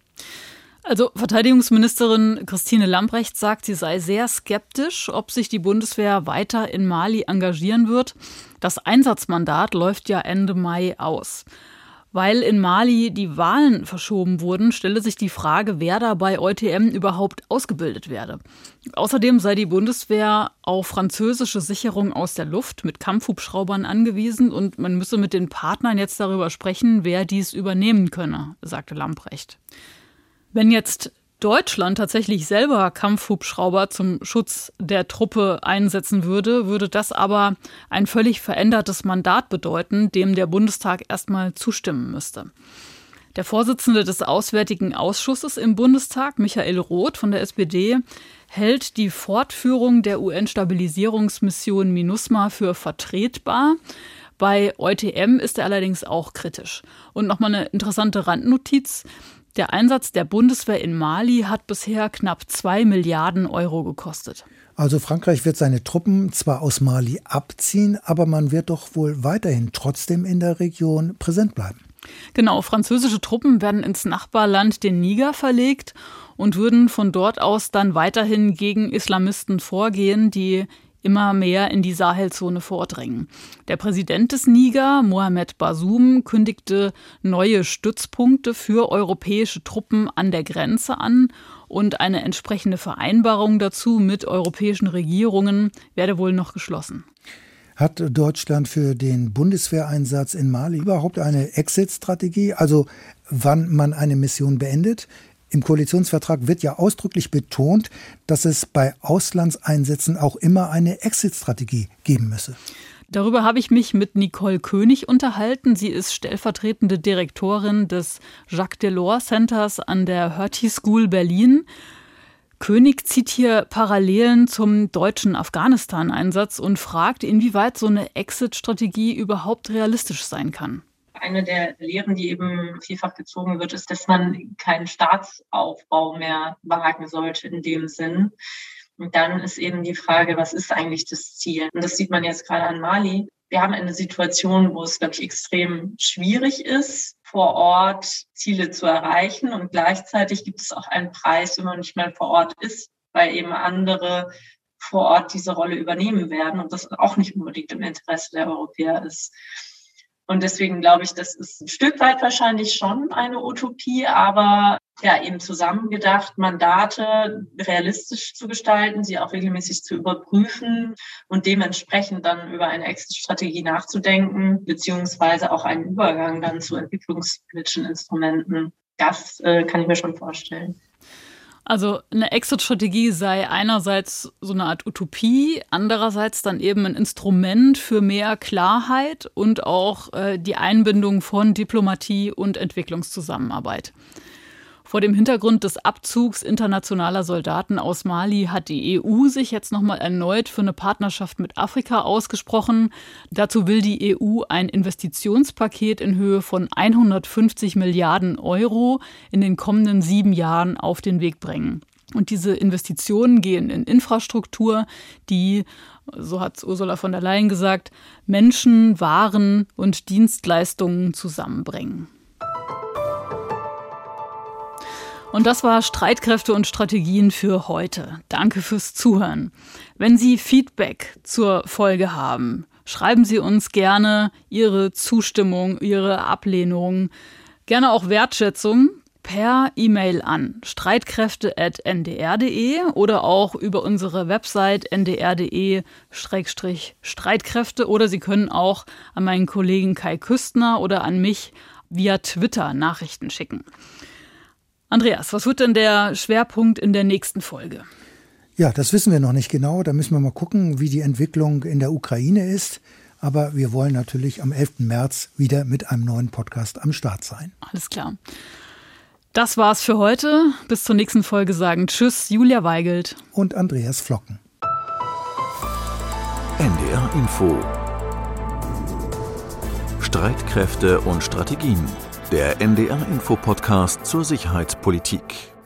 Also Verteidigungsministerin Christine Lambrecht sagt, sie sei sehr skeptisch, ob sich die Bundeswehr weiter in Mali engagieren wird. Das Einsatzmandat läuft ja Ende Mai aus. Weil in Mali die Wahlen verschoben wurden, stelle sich die Frage, wer da bei EUTM überhaupt ausgebildet werde. Außerdem sei die Bundeswehr auf französische Sicherung aus der Luft mit Kampfhubschraubern angewiesen und man müsse mit den Partnern jetzt darüber sprechen, wer dies übernehmen könne, sagte Lamprecht. Wenn jetzt Deutschland tatsächlich selber Kampfhubschrauber zum Schutz der Truppe einsetzen würde, würde das aber ein völlig verändertes Mandat bedeuten, dem der Bundestag erstmal zustimmen müsste. Der Vorsitzende des Auswärtigen Ausschusses im Bundestag, Michael Roth von der SPD, hält die Fortführung der UN-Stabilisierungsmission MINUSMA für vertretbar. Bei EUTM ist er allerdings auch kritisch. Und nochmal eine interessante Randnotiz. Der Einsatz der Bundeswehr in Mali hat bisher knapp zwei Milliarden Euro gekostet. Also Frankreich wird seine Truppen zwar aus Mali abziehen, aber man wird doch wohl weiterhin trotzdem in der Region präsent bleiben. Genau, französische Truppen werden ins Nachbarland den Niger verlegt und würden von dort aus dann weiterhin gegen Islamisten vorgehen, die immer mehr in die Sahelzone vordringen. Der Präsident des Niger, Mohamed Bazoum, kündigte neue Stützpunkte für europäische Truppen an der Grenze an und eine entsprechende Vereinbarung dazu mit europäischen Regierungen werde wohl noch geschlossen. Hat Deutschland für den Bundeswehreinsatz in Mali überhaupt eine Exit-Strategie, also wann man eine Mission beendet? Im Koalitionsvertrag wird ja ausdrücklich betont, dass es bei Auslandseinsätzen auch immer eine Exit-Strategie geben müsse. Darüber habe ich mich mit Nicole König unterhalten. Sie ist stellvertretende Direktorin des Jacques Delors Centers an der Hertie School Berlin. König zieht hier Parallelen zum deutschen Afghanistan-Einsatz und fragt, inwieweit so eine Exit-Strategie überhaupt realistisch sein kann. Eine der Lehren, die eben vielfach gezogen wird, ist, dass man keinen Staatsaufbau mehr wagen sollte in dem Sinn. Und dann ist eben die Frage, was ist eigentlich das Ziel? Und das sieht man jetzt gerade an Mali. Wir haben eine Situation, wo es, glaube ich, extrem schwierig ist, vor Ort Ziele zu erreichen. Und gleichzeitig gibt es auch einen Preis, wenn man nicht mehr vor Ort ist, weil eben andere vor Ort diese Rolle übernehmen werden und das auch nicht unbedingt im Interesse der Europäer ist. Und deswegen glaube ich, das ist ein Stück weit wahrscheinlich schon eine Utopie, aber ja, eben zusammengedacht, Mandate realistisch zu gestalten, sie auch regelmäßig zu überprüfen und dementsprechend dann über eine Exit-Strategie nachzudenken, beziehungsweise auch einen Übergang dann zu entwicklungspolitischen Instrumenten. Das äh, kann ich mir schon vorstellen. Also eine Exit-Strategie sei einerseits so eine Art Utopie, andererseits dann eben ein Instrument für mehr Klarheit und auch äh, die Einbindung von Diplomatie und Entwicklungszusammenarbeit. Vor dem Hintergrund des Abzugs internationaler Soldaten aus Mali hat die EU sich jetzt nochmal erneut für eine Partnerschaft mit Afrika ausgesprochen. Dazu will die EU ein Investitionspaket in Höhe von 150 Milliarden Euro in den kommenden sieben Jahren auf den Weg bringen. Und diese Investitionen gehen in Infrastruktur, die, so hat Ursula von der Leyen gesagt, Menschen, Waren und Dienstleistungen zusammenbringen. Und das war Streitkräfte und Strategien für heute. Danke fürs Zuhören. Wenn Sie Feedback zur Folge haben, schreiben Sie uns gerne Ihre Zustimmung, Ihre Ablehnung, gerne auch Wertschätzung per E-Mail an streitkräfte.ndr.de oder auch über unsere Website ndr.de-streitkräfte oder Sie können auch an meinen Kollegen Kai Küstner oder an mich via Twitter Nachrichten schicken. Andreas, was wird denn der Schwerpunkt in der nächsten Folge? Ja, das wissen wir noch nicht genau. Da müssen wir mal gucken, wie die Entwicklung in der Ukraine ist. Aber wir wollen natürlich am 11. März wieder mit einem neuen Podcast am Start sein. Alles klar. Das war's für heute. Bis zur nächsten Folge sagen Tschüss, Julia Weigelt und Andreas Flocken. NDR Info Streitkräfte und Strategien der NDR-Info-Podcast zur Sicherheitspolitik.